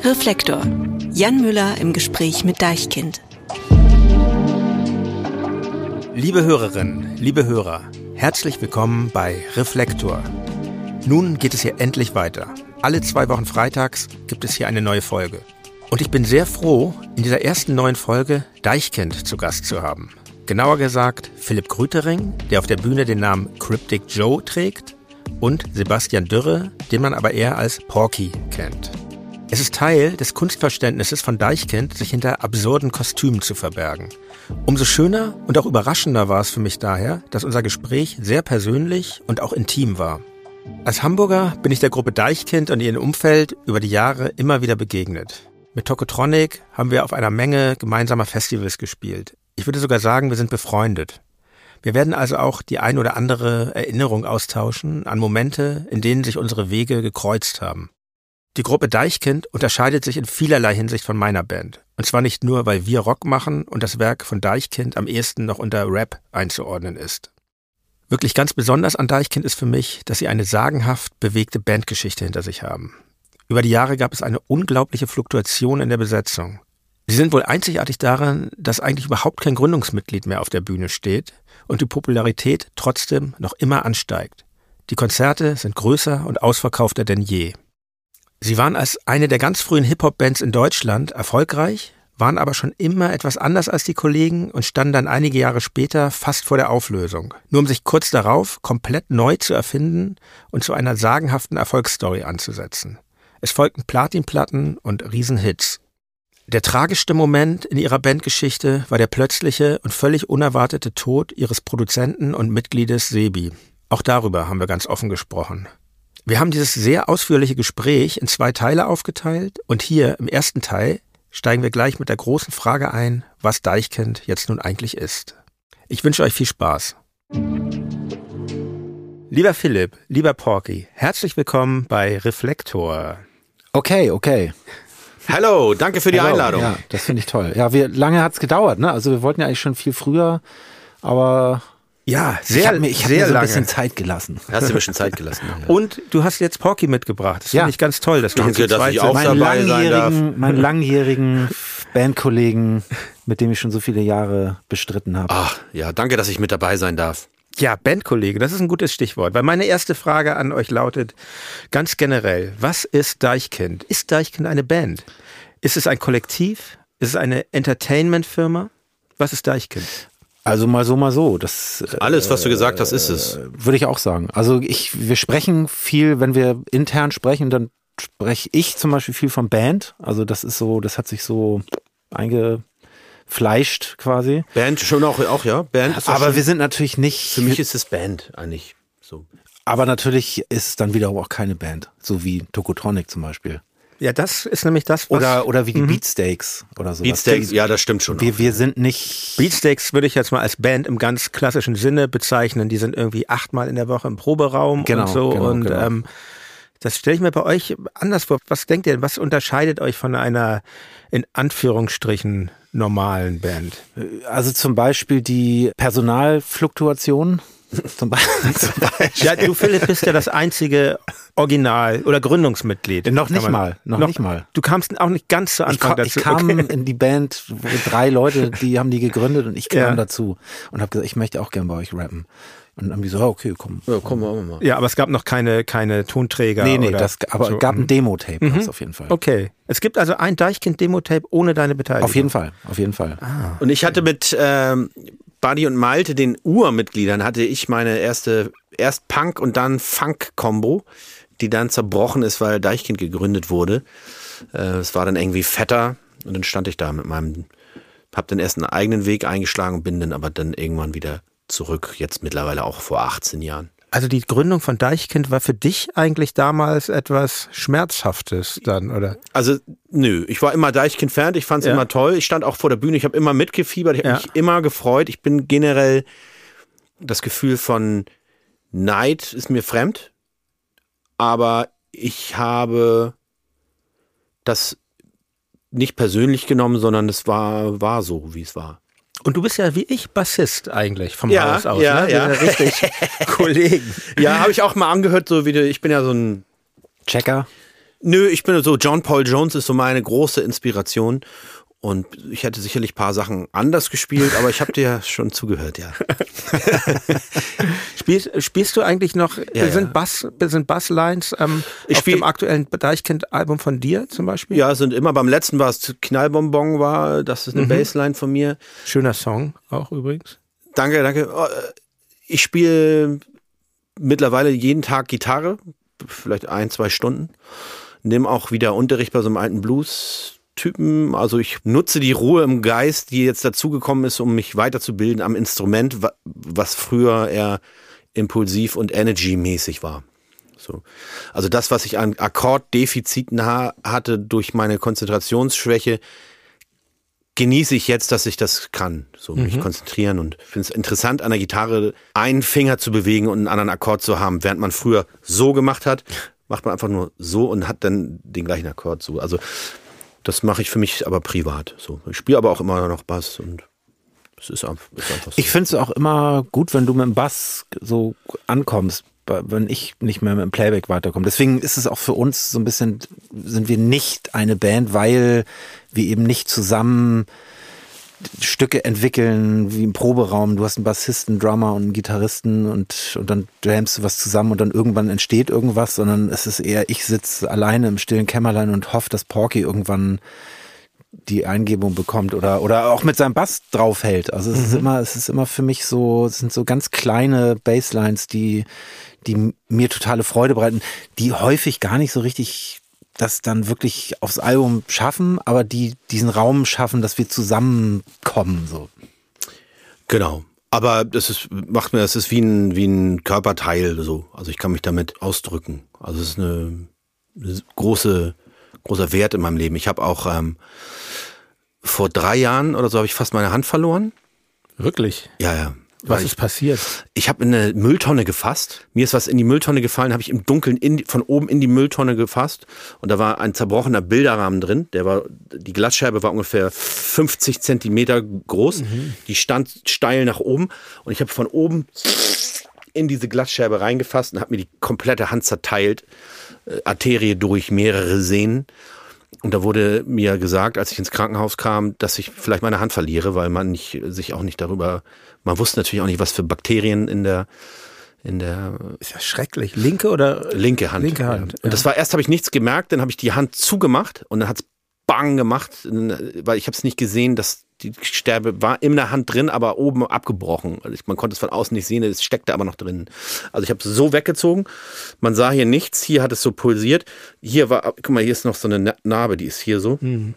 Reflektor. Jan Müller im Gespräch mit Deichkind. Liebe Hörerinnen, liebe Hörer, herzlich willkommen bei Reflektor. Nun geht es hier endlich weiter. Alle zwei Wochen freitags gibt es hier eine neue Folge. Und ich bin sehr froh, in dieser ersten neuen Folge Deichkind zu Gast zu haben. Genauer gesagt Philipp Grütering, der auf der Bühne den Namen Cryptic Joe trägt, und Sebastian Dürre, den man aber eher als Porky kennt. Es ist Teil des Kunstverständnisses von Deichkind, sich hinter absurden Kostümen zu verbergen. Umso schöner und auch überraschender war es für mich daher, dass unser Gespräch sehr persönlich und auch intim war. Als Hamburger bin ich der Gruppe Deichkind und ihrem Umfeld über die Jahre immer wieder begegnet. Mit Tokotronic haben wir auf einer Menge gemeinsamer Festivals gespielt. Ich würde sogar sagen, wir sind befreundet. Wir werden also auch die ein oder andere Erinnerung austauschen an Momente, in denen sich unsere Wege gekreuzt haben. Die Gruppe Deichkind unterscheidet sich in vielerlei Hinsicht von meiner Band. Und zwar nicht nur, weil wir Rock machen und das Werk von Deichkind am ehesten noch unter Rap einzuordnen ist. Wirklich ganz besonders an Deichkind ist für mich, dass sie eine sagenhaft bewegte Bandgeschichte hinter sich haben. Über die Jahre gab es eine unglaubliche Fluktuation in der Besetzung. Sie sind wohl einzigartig daran, dass eigentlich überhaupt kein Gründungsmitglied mehr auf der Bühne steht und die Popularität trotzdem noch immer ansteigt. Die Konzerte sind größer und ausverkaufter denn je. Sie waren als eine der ganz frühen Hip-Hop-Bands in Deutschland erfolgreich, waren aber schon immer etwas anders als die Kollegen und standen dann einige Jahre später fast vor der Auflösung, nur um sich kurz darauf komplett neu zu erfinden und zu einer sagenhaften Erfolgsstory anzusetzen. Es folgten Platinplatten und Riesenhits. Der tragischste Moment in ihrer Bandgeschichte war der plötzliche und völlig unerwartete Tod ihres Produzenten und Mitgliedes Sebi. Auch darüber haben wir ganz offen gesprochen. Wir haben dieses sehr ausführliche Gespräch in zwei Teile aufgeteilt und hier im ersten Teil steigen wir gleich mit der großen Frage ein, was Deichkind jetzt nun eigentlich ist. Ich wünsche euch viel Spaß. Lieber Philipp, lieber Porky, herzlich willkommen bei Reflektor. Okay, okay. Hallo, danke für die Hello. Einladung. Ja, das finde ich toll. Ja, wir, lange hat's gedauert, ne? Also wir wollten ja eigentlich schon viel früher, aber Ja, ich sehr, habe mir, ich hab sehr mir so ein lange. bisschen Zeit gelassen. Hast du ein bisschen Zeit gelassen. Ja. Und du hast jetzt Porky mitgebracht. Das Ja. finde ich ganz toll, dass Danke, dass ich auch Meinen dabei sein langjährigen, meinen langjährigen Bandkollegen, mit dem ich schon so viele Jahre bestritten habe. Ach, ja, danke, dass ich mit dabei sein darf. Ja, Bandkollege, das ist ein gutes Stichwort. Weil meine erste Frage an euch lautet ganz generell, was ist Deichkind? Ist Deichkind eine Band? Ist es ein Kollektiv? Ist es eine Entertainment-Firma? Was ist Deichkind? Also mal so, mal so. Das äh, Alles, was du gesagt hast, ist es. würde ich auch sagen. Also ich, wir sprechen viel, wenn wir intern sprechen, dann spreche ich zum Beispiel viel von Band. Also das ist so, das hat sich so eingefleischt quasi. Band schon auch, auch ja. Band Aber schon, wir sind natürlich nicht. für mich ist es Band eigentlich so. aber natürlich ist es dann wiederum auch keine Band, so wie Tokotronic zum Beispiel. Ja, das ist nämlich das, was... Oder, oder wie die Beatsteaks oder sowas. Beatsteaks, ja, das stimmt schon. Wir, wir sind nicht. Beatsteaks würde ich jetzt mal als Band im ganz klassischen Sinne bezeichnen. Die sind irgendwie achtmal in der Woche im Proberaum Genau, und so. genau, und genau. Ähm, das stelle ich mir bei euch anders vor. Was denkt ihr, was unterscheidet euch von einer in Anführungsstrichen normalen Band? Also zum Beispiel die Personalfluktuation. Zum Beispiel. Zum Beispiel. Ja, du Philipp bist ja das einzige Original oder Gründungsmitglied. Noch nicht man- mal, noch nicht mal. Du kamst auch nicht ganz zu Ich, Anfang ich dazu. kam okay. in die Band, drei Leute, die haben die gegründet und ich kam Ja. dazu und habe gesagt, ich möchte auch gern bei euch rappen. Und dann haben die so, ah, okay, komm. Ja, komm, machen wir mal. Ja, aber es gab noch keine, keine Tonträger. Nee, nee, oder das, aber so. es gab ein Demo-Tape gab's auf jeden Fall. Okay. Es gibt also ein Deichkind-Demo-Tape ohne deine Beteiligung. Auf jeden Fall, auf jeden Fall. Und ich hatte mit ähm, Buddy und Malte, den Urmitgliedern, hatte ich meine erste, erst Punk und dann Funk-Kombo, die dann zerbrochen ist, weil Deichkind gegründet wurde. Äh, es war dann irgendwie fetter und dann stand ich da mit meinem, hab dann erst einen eigenen Weg eingeschlagen und bin dann aber dann irgendwann wieder zurück, jetzt mittlerweile auch vor 18 Jahren. Also die Gründung von Deichkind war für dich eigentlich damals etwas Schmerzhaftes dann, oder? Also, nö, ich war immer Deichkind-Fan, ich fand es Ja. immer toll. Ich stand auch vor der Bühne, ich habe immer mitgefiebert, ich habe Ja. mich immer gefreut. Ich bin generell, das Gefühl von Neid ist mir fremd, aber ich habe das nicht persönlich genommen, sondern es war, war so, wie es war. Und du bist ja wie ich Bassist eigentlich vom Ja, Haus aus. ja, ne? ja. Sind Richtig Kollegen. Ja, habe ich auch mal angehört, so wie du, ich bin ja so ein Checker. Nö, ich bin so, John Paul Jones ist so meine große Inspiration. Und ich hätte sicherlich ein paar Sachen anders gespielt, aber ich habe dir schon zugehört, ja. Spielst, spielst du eigentlich noch, Ja, sind, ja. Bass, sind Basslines ähm, Ich auf dem aktuellen Deichkind-Album von dir zum Beispiel? Ja, sind immer, beim letzten war es Knallbonbon, war, das ist eine Bassline von mir. Schöner Song auch übrigens. Danke, danke. Oh, äh, Ich spiele mittlerweile jeden Tag Gitarre, vielleicht ein, zwei Stunden. Nimm auch wieder Unterricht bei so einem alten Blues-Typen. Also ich nutze die Ruhe im Geist, die jetzt dazugekommen ist, um mich weiterzubilden am Instrument, wa- was früher eher impulsiv und energy-mäßig war. So. Also das, was ich an Akkorddefiziten ha hatte durch meine Konzentrationsschwäche, genieße ich jetzt, dass ich das kann, so mich konzentrieren und finde es interessant an der Gitarre einen Finger zu bewegen und einen anderen Akkord zu haben, während man früher so gemacht hat, macht man einfach nur so und hat dann den gleichen Akkord so. Also das mache ich für mich aber privat. So, ich spiele aber auch immer noch Bass und es ist, einfach- ist einfach so. Ich finde es auch immer gut, wenn du mit dem Bass so ankommst, wenn ich nicht mehr mit dem Playback weiterkomme. Deswegen ist es auch für uns so ein bisschen, sind wir nicht eine Band, weil wir eben nicht zusammen Stücke entwickeln, wie im Proberaum. Du hast einen Bassisten, einen Drummer und einen Gitarristen und, und dann jamst du was zusammen und dann irgendwann entsteht irgendwas, sondern es ist eher, ich sitze alleine im stillen Kämmerlein und hoffe, dass Porky irgendwann die Eingebung bekommt oder oder auch mit seinem Bass draufhält. Also es ist immer es ist immer für mich so es sind so ganz kleine Basslines, die die mir totale Freude bereiten, die häufig gar nicht so richtig das dann wirklich aufs Album schaffen, aber die diesen Raum schaffen, dass wir zusammenkommen so. Genau. Aber das ist, macht mir, das ist wie ein, wie ein Körperteil so. Also ich kann mich damit ausdrücken. Also es ist eine, eine große, großer Wert in meinem Leben. Ich habe auch ähm, vor drei Jahren oder so habe ich fast meine Hand verloren. Wirklich? Ja, ja. Was Weil ist passiert? ich habe in eine Mülltonne gefasst. Mir ist was in die Mülltonne gefallen, habe ich im Dunkeln in von oben in die Mülltonne gefasst und da war ein zerbrochener Bilderrahmen drin. Der war, die Glasscherbe war ungefähr 50 Zentimeter groß. Die stand steil nach oben und ich habe von oben in diese Glasscherbe reingefasst und habe mir die komplette Hand zerteilt, Arterie durch mehrere Sehnen. Und da wurde mir gesagt, als ich ins Krankenhaus kam, dass ich vielleicht meine Hand verliere, weil man nicht, sich auch nicht darüber, man wusste natürlich auch nicht, was für Bakterien in der, in der Ist ja schrecklich. Linke oder linke Hand. Linke Hand, Ja. Und das war erst habe ich nichts gemerkt, dann habe ich die Hand zugemacht und dann hat's bang gemacht, weil ich habe es nicht gesehen, dass die Sterbe war in der Hand drin, aber oben abgebrochen. Also ich, man konnte es von außen nicht sehen, es steckte aber noch drin. Also ich habe es so weggezogen. Man sah hier nichts, hier hat es so pulsiert. Hier war, guck mal, hier ist noch so eine Na- Narbe, die ist hier so. Mhm.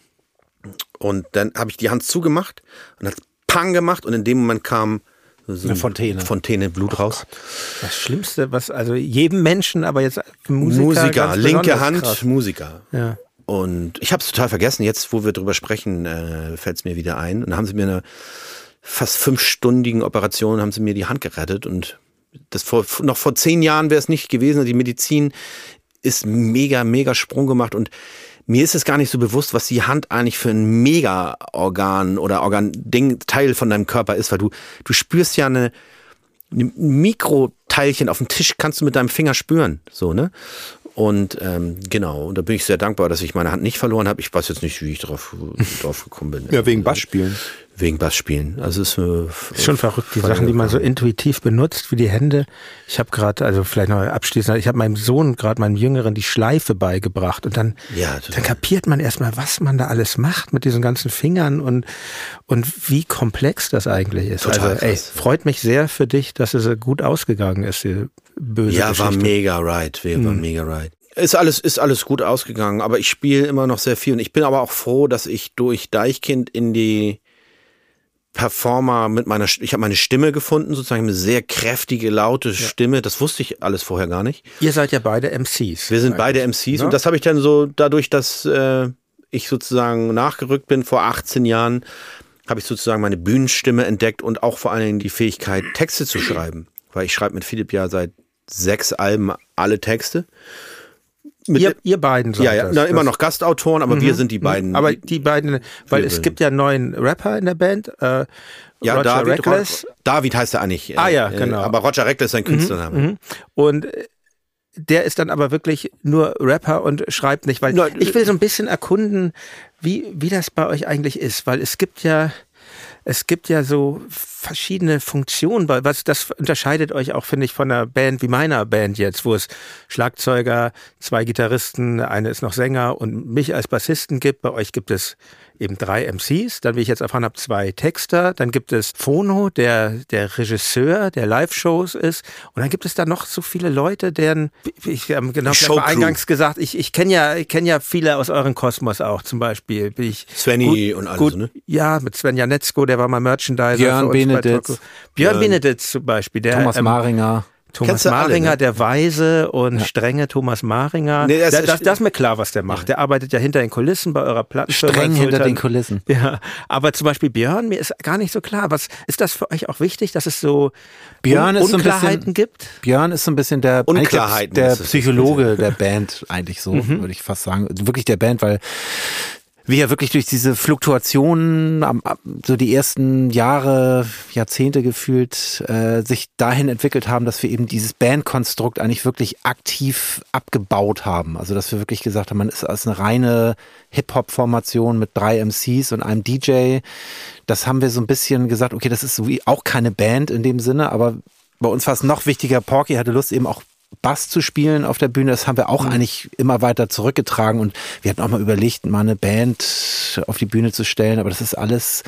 Und dann habe ich die Hand zugemacht und hat pang gemacht und in dem Moment kam so Eine Fontäne. Fontäne Blut raus. das Schlimmste, was also jedem Menschen, aber jetzt Musiker, Musiker, linke Hand, krass. Musiker. Ja. Und ich habe es total vergessen. Jetzt, wo wir drüber sprechen, äh, fällt es mir wieder ein. Und dann haben sie mir eine fast fünfstündigen Operation, haben sie mir die Hand gerettet. Und das vor, noch vor zehn Jahren wäre es nicht gewesen. Die Medizin ist mega, mega Sprung gemacht. Und mir ist es gar nicht so bewusst, was die Hand eigentlich für ein Mega-Organ oder Organ-Ding, Teil von deinem Körper ist, weil du, du spürst ja eine, ein Mikroteilchen auf dem Tisch kannst du mit deinem Finger spüren, so, ne? Und ähm, genau, und da bin ich sehr dankbar, dass ich meine Hand nicht verloren habe. Ich weiß jetzt nicht, wie ich drauf, drauf gekommen bin. Ja, wegen Bassspielen. Wegen Bassspielen. Also es ist, äh, Ist schon verrückt, die Sachen, die man so intuitiv benutzt, wie die Hände. Ich habe gerade, also vielleicht noch abschließend, ich habe meinem Sohn gerade, meinem Jüngeren, die Schleife beigebracht und dann, Ja, dann kapiert man erstmal, was man da alles macht mit diesen ganzen Fingern und, und wie komplex das eigentlich ist. Total also, ey, freut mich sehr für dich, dass es äh, gut ausgegangen ist, die böse Ja, war Geschichte. mega right. War Mhm. mega right. Ist alles, ist alles gut ausgegangen, aber ich spiele immer noch sehr viel und ich bin aber auch froh, dass ich durch Deichkind in die Performer mit meiner, ich habe meine Stimme gefunden, sozusagen eine sehr kräftige, laute Stimme. Das wusste ich alles vorher gar nicht. Ihr seid ja beide MCs. Wir sind beide MCs ne? und das habe ich dann so dadurch, dass äh, ich sozusagen nachgerückt bin vor 18 Jahren, habe ich sozusagen meine Bühnenstimme entdeckt und auch vor allen Dingen die Fähigkeit Texte zu schreiben, weil ich schreibe mit Philipp ja seit sechs Alben alle Texte. Ihr, ihr beiden seid ja, ja, das. na, immer noch Gastautoren, aber wir sind die beiden. Aber die beiden, weil es gibt ja einen neuen Rapper in der Band, äh, ja, Roger David, Reckless. David heißt er eigentlich. Ah, ja, äh, genau. Aber Roger Reckless ist sein Künstlername. Mhm. Und äh, der ist dann aber wirklich nur Rapper und schreibt nicht, weil Nein, ich will so ein bisschen erkunden, wie, wie das bei euch eigentlich ist, weil es gibt ja, es gibt ja so verschiedene Funktionen, weil was das unterscheidet euch auch, finde ich, von einer Band wie meiner Band jetzt, wo es Schlagzeuger, zwei Gitarristen, eine ist noch Sänger und mich als Bassisten gibt. Bei euch gibt es eben drei MCs, dann wie ich jetzt erfahren habe, zwei Texter, dann gibt es Phono, der der Regisseur der Live-Shows ist und dann gibt es da noch so viele Leute, deren ich ähm, genau habe eingangs gesagt, ich, ich kenne ja ich kenne ja viele aus euren Kosmos auch, zum Beispiel bin ich Svenny und alles, gut, ne? Ja, mit Sven Janetzko, der war mal Merchandiser. Björn Beneditz. Björn Beneditz zum Beispiel, der Thomas ähm, Maringer. Thomas Maringer, ne? der Weise und strenge Thomas Maringer. Nee, das das, ist- das, das ist mir klar, was der macht. Der arbeitet ja hinter den Kulissen bei eurer Plattenfirma. Streng in hinter den Kulissen. Ja, aber zum Beispiel Björn, mir ist gar nicht so klar. Was ist das für euch auch wichtig, dass es so Björn Un ist so ein Unklarheiten bisschen- gibt? Björn ist so ein bisschen der, der, der. Psychologe der Band, eigentlich so, würde ich fast sagen. Wirklich der Band, weil wir ja wirklich durch diese Fluktuationen, so die ersten Jahre, Jahrzehnte gefühlt, äh, sich dahin entwickelt haben, dass wir eben dieses Bandkonstrukt eigentlich wirklich aktiv abgebaut haben. Also dass wir wirklich gesagt haben, man ist als eine reine Hip-Hop-Formation mit drei MCs und einem DJ. Das haben wir so ein bisschen gesagt, okay, das ist wie auch keine Band in dem Sinne, aber bei uns war es noch wichtiger, Porky hatte Lust eben auch Bass zu spielen auf der Bühne, das haben wir auch eigentlich immer weiter zurückgetragen und wir hatten auch mal überlegt, mal eine Band auf die Bühne zu stellen, aber das ist alles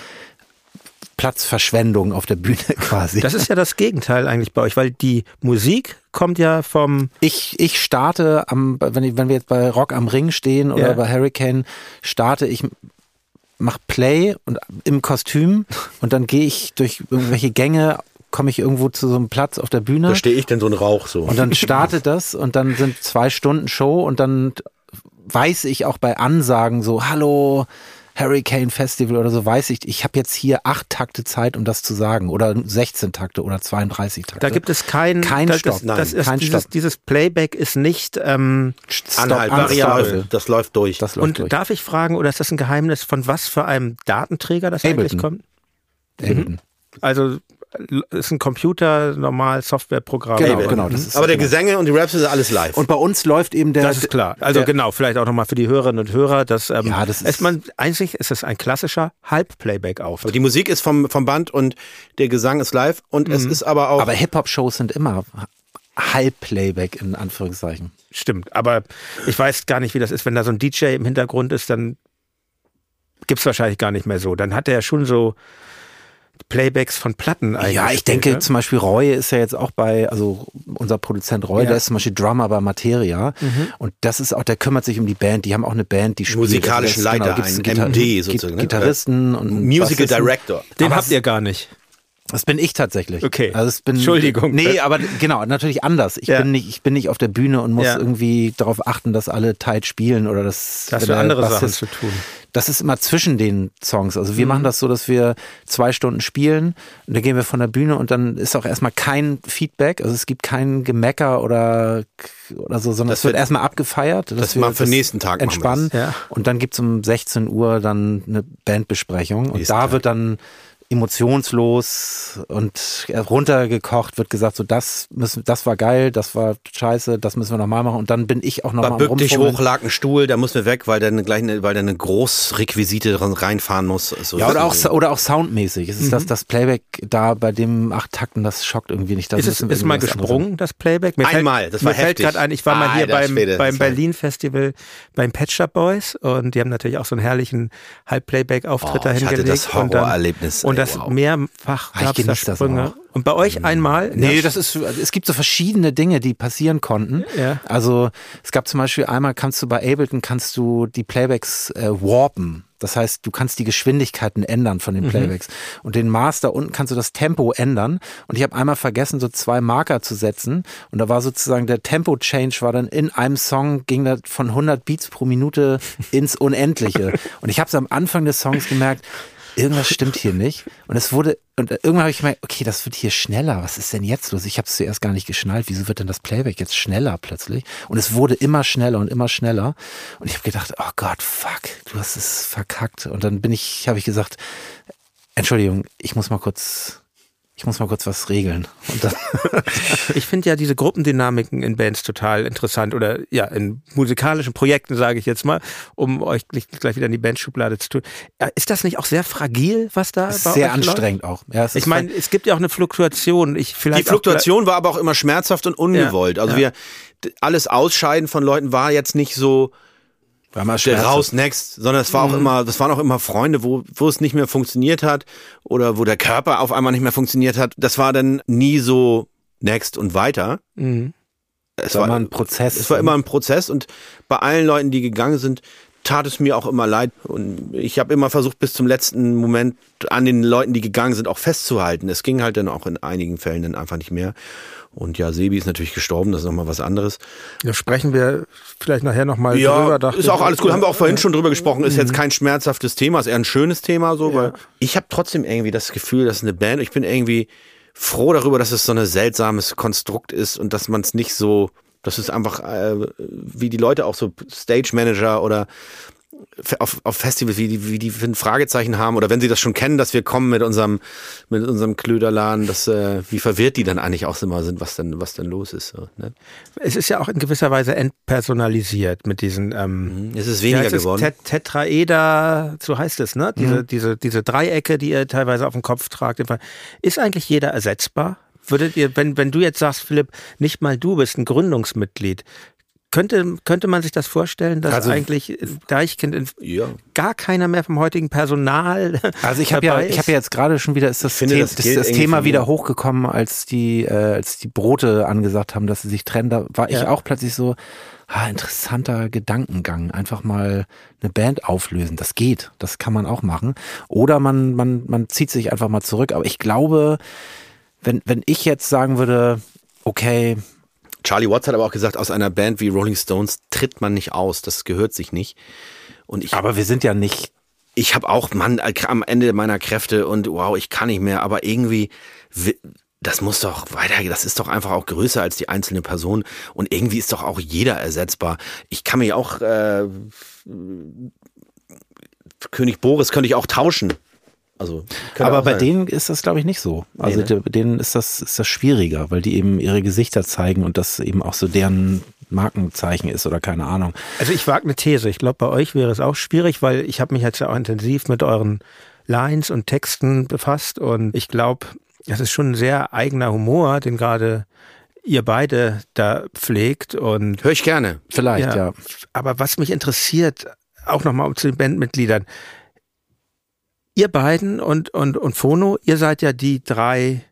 Platzverschwendung auf der Bühne quasi. Das ist ja das Gegenteil eigentlich bei euch, weil die Musik kommt ja vom ich, ich starte am, wenn, ich, wenn wir jetzt bei Rock am Ring stehen oder Ja. bei Hurricane, starte ich, mach Play und im Kostüm und dann gehe ich durch irgendwelche Gänge, komme ich irgendwo zu so einem Platz auf der Bühne. Da stehe ich denn so ein Rauch so. Und dann startet das und dann sind zwei Stunden Show und dann weiß ich auch bei Ansagen so, hallo, Hurricane Festival oder so, weiß ich, ich habe jetzt hier acht Takte Zeit, um das zu sagen. Oder 16 Takte oder 32 Takte. da gibt es kein Kein das, Stopp, Das, nein, das ist kein dieses, Stopp. dieses Playback ist nicht ähm, Stop, Anhalt, variabel. Das läuft durch. Das läuft und durch. darf ich fragen, oder ist das ein Geheimnis von was für einem Datenträger das eigentlich Ableton. kommt? Ableton. Also ist ein Computer, normal Softwareprogramm. Genau, Aber- genau. Das ist, Aber der genau. Gesänge und die Raps ist alles live. Und bei uns läuft eben der. Das ist klar. Also genau, vielleicht auch nochmal für die Hörerinnen und Hörer, dass ähm, Ja, das ist- ist man eigentlich ist es ein klassischer Halbplayback auf. Die Musik ist vom, vom Band und der Gesang ist live und es ist aber auch. Aber Hip-Hop-Shows sind immer Halbplayback in Anführungszeichen. Stimmt. Aber ich weiß gar nicht, wie das ist, wenn da so ein DJ im Hintergrund ist, dann gibt's wahrscheinlich gar nicht mehr so. Dann hat er ja schon so Playbacks von Platten eigentlich. Ja, ich denke zum Beispiel Roy ist ja jetzt auch bei, also unser Produzent Roy, Ja. der ist zum Beispiel Drummer bei Materia und das ist auch, der kümmert sich um die Band, die haben auch eine Band, die spielt. Musikalischen Also das- Leiter, gibt's ein einen MD sozusagen, ne? Gitarristen und einen Musical Bassisten. Director. Den Aber habt ihr gar nicht. Das bin ich tatsächlich. Okay. Also es bin, Entschuldigung. Nee, aber genau, natürlich anders. Ich Ja. bin nicht, ich bin nicht auf der Bühne und muss Ja. irgendwie darauf achten, dass alle tight spielen oder dass Das der andere Sachen Bassist- zu tun. Das ist immer zwischen den Songs. Also wir Mhm. machen das so, dass wir zwei Stunden spielen und dann gehen wir von der Bühne und dann ist auch erstmal kein Feedback. Also es gibt kein Gemecker oder, oder so, sondern Das es wird wird- erstmal abgefeiert. das wir machen wir für nächsten Tag Entspannen. Ja. Und dann gibt's um 16 Uhr dann eine Bandbesprechung. Und Nächsten da Tag. wird dann emotionslos und runtergekocht wird gesagt, so das müssen, das war geil, das war scheiße, das müssen wir nochmal machen. Und dann bin ich auch Da nochmal bück dich hoch, lag ein Stuhl, da muss wir weg, weil eine, gleich eine, weil der eine Großrequisite dran reinfahren muss. So Ja, oder auch, oder auch soundmäßig. Es ist das, das Playback da bei dem acht Takten, das schockt irgendwie nicht. Das Ist es ist mal gesprungen, das Playback? Mir Einmal, fällt, das war Mir fällt heftig. gerade ein, ich war mal hier beim, Schwede, beim das war- Berlin Festival beim Pet Shop Boys und die haben natürlich auch so einen herrlichen Halbplayback-Auftritt Oh, da ich hatte hingelegt. das und dann- Horrorerlebnis, Und das wow. mehrfach Ah, ich gab's da Sprünge. Und bei euch einmal? Nee, das ist, es gibt so verschiedene Dinge, die passieren konnten. Ja. Also es gab zum Beispiel einmal kannst du bei Ableton kannst du die Playbacks äh, warpen. Das heißt, du kannst die Geschwindigkeiten ändern von den Mhm. Playbacks. Und den Master unten kannst du das Tempo ändern. Und ich habe einmal vergessen, so zwei Marker zu setzen. Und da war sozusagen der Tempo-Change war dann in einem Song, ging da von 100 Beats pro Minute ins Unendliche. Und ich habe es am Anfang des Songs gemerkt, irgendwas stimmt hier nicht. Und es wurde, und irgendwann habe ich gemerkt, okay, das wird hier schneller. Was ist denn jetzt los? Ich habe es zuerst gar nicht geschnallt. Wieso wird denn das Playback jetzt schneller plötzlich? Und es wurde immer schneller und immer schneller. Und ich habe gedacht, oh Gott, fuck, du hast es verkackt. Und dann bin ich, habe ich gesagt, Entschuldigung, ich muss mal kurz ich muss mal kurz was regeln. Und dann ich finde ja diese Gruppendynamiken in Bands total interessant oder ja, in musikalischen Projekten, sage ich jetzt mal, um euch nicht gleich wieder in die Bandschublade zu tun. Ist das nicht auch sehr fragil, was da ist Sehr anstrengend läuft? auch. Ja, ich meine, es gibt ja auch eine Fluktuation. Ich vielleicht die Fluktuation war aber auch immer schmerzhaft und ungewollt. Ja, also ja. wir, alles Ausscheiden von Leuten war jetzt nicht so, war mal der raus next, sondern es war auch mhm. immer, das waren auch immer Freunde, wo, wo es nicht mehr funktioniert hat oder wo der Körper auf einmal nicht mehr funktioniert hat. Das war dann nie so next und weiter. Mhm. Es war, war immer ein Prozess. Es war immer ein Prozess und bei allen Leuten, die gegangen sind, tat es mir auch immer leid. Und ich habe immer versucht, bis zum letzten Moment an den Leuten, die gegangen sind, auch festzuhalten. Es ging halt dann auch in einigen Fällen dann einfach nicht mehr. Und ja, Sebi ist natürlich gestorben, das ist nochmal was anderes. Da sprechen wir vielleicht nachher nochmal ja, drüber. Dachte ist auch alles gut, haben wir auch vorhin schon drüber gesprochen, ist jetzt mhm. kein schmerzhaftes Thema, ist eher ein schönes Thema so, ja. weil ich habe trotzdem irgendwie das Gefühl, dass eine Band, ich bin irgendwie froh darüber, dass es so ein seltsames Konstrukt ist und dass man es nicht so, dass es einfach äh, wie die Leute auch so Stage Manager oder auf, auf Festivals, wie die, wie die ein Fragezeichen haben oder wenn sie das schon kennen, dass wir kommen mit unserem, mit unserem Klöderladen, dass, äh, wie verwirrt die dann eigentlich auch immer sind, was denn, was denn los ist. So, ne? Es ist ja auch in gewisser Weise entpersonalisiert mit diesen, ähm, mhm. es ist weniger geworden. Tet Tetraeder, so heißt es, ne? Diese, mhm. diese, diese Dreiecke, die ihr teilweise auf dem Kopf tragt. Ist eigentlich jeder ersetzbar? Würdet ihr, wenn, wenn du jetzt sagst, Philipp, nicht mal du bist ein Gründungsmitglied, könnte, könnte man sich das vorstellen, dass also, eigentlich Deichkind ja. gar keiner mehr vom heutigen Personal. Also ich habe ja, ich habe ja jetzt gerade schon wieder ist das, finde, The das, das, das Thema wieder hochgekommen, als die, äh, als die Brote angesagt haben, dass sie sich trennen. Da war ja. ich auch plötzlich so, ah, interessanter Gedankengang. Einfach mal eine Band auflösen. Das geht. Das kann man auch machen. Oder man, man, man zieht sich einfach mal zurück. Aber ich glaube, wenn, wenn ich jetzt sagen würde, okay, Charlie Watts hat aber auch gesagt, aus einer Band wie Rolling Stones tritt man nicht aus. Das gehört sich nicht. Und ich, aber wir sind ja nicht. Ich habe auch, Mann, am Ende meiner Kräfte und wow, ich kann nicht mehr. Aber irgendwie, das muss doch weiter, das ist doch einfach auch größer als die einzelne Person. Und irgendwie ist doch auch jeder ersetzbar. Ich kann mich auch, äh, König Boris könnte ich auch tauschen. Also, aber bei sein. denen ist das, glaube ich, nicht so. Also nee, ne? bei denen ist das, ist das schwieriger, weil die eben ihre Gesichter zeigen und das eben auch so deren Markenzeichen ist oder keine Ahnung. Also ich wage eine These. Ich glaube, bei euch wäre es auch schwierig, weil ich habe mich jetzt ja auch intensiv mit euren Lines und Texten befasst und ich glaube, das ist schon ein sehr eigener Humor, den gerade ihr beide da pflegt und höre ich gerne. Vielleicht, ja. ja. Aber was mich interessiert, auch nochmal zu den Bandmitgliedern, ihr beiden und, und, und Fono, ihr seid ja die drei,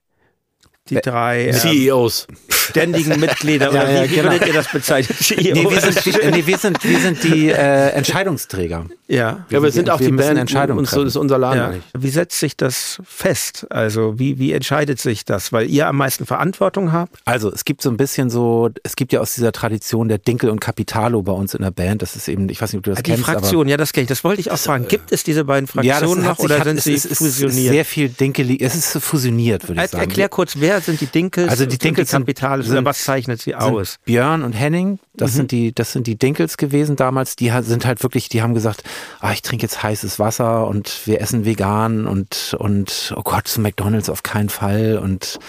die drei CEOs. Ähm, ständigen Mitglieder oder ja, ja, wie, genau. würdet ihr das bezeichnen? Nee, wir sind, nee, wir sind, wir sind die äh, Entscheidungsträger. Ja. Wir ja, wir sind auch die Band, Entscheidung und so ist unser Laden ja. eigentlich. Wie setzt sich das fest? Also wie, wie entscheidet sich das? Weil ihr am meisten Verantwortung habt? Also es gibt so ein bisschen so, es gibt ja aus dieser Tradition der Dinkel und Capitalo bei uns in der Band. Das ist eben, ich weiß nicht, ob du das die kennst. Die Fraktion, ja, das kenne ich. Das wollte ich auch fragen. Gibt es diese beiden Fraktionen ja, noch oder hat, sind sie ist, fusioniert? sehr viel Dinkel, es ist fusioniert, würde ich sagen. Erklär kurz, wer sind die Dinkels? Also die Dinkels und die Capitalo, sind, was zeichnet sie aus? Björn und Henning, das mhm. sind die, das sind die Dinkels gewesen damals. Die sind halt wirklich, die haben gesagt, ah, ich trinke jetzt heißes Wasser und wir essen vegan und, und, oh Gott, zu McDonalds auf keinen Fall und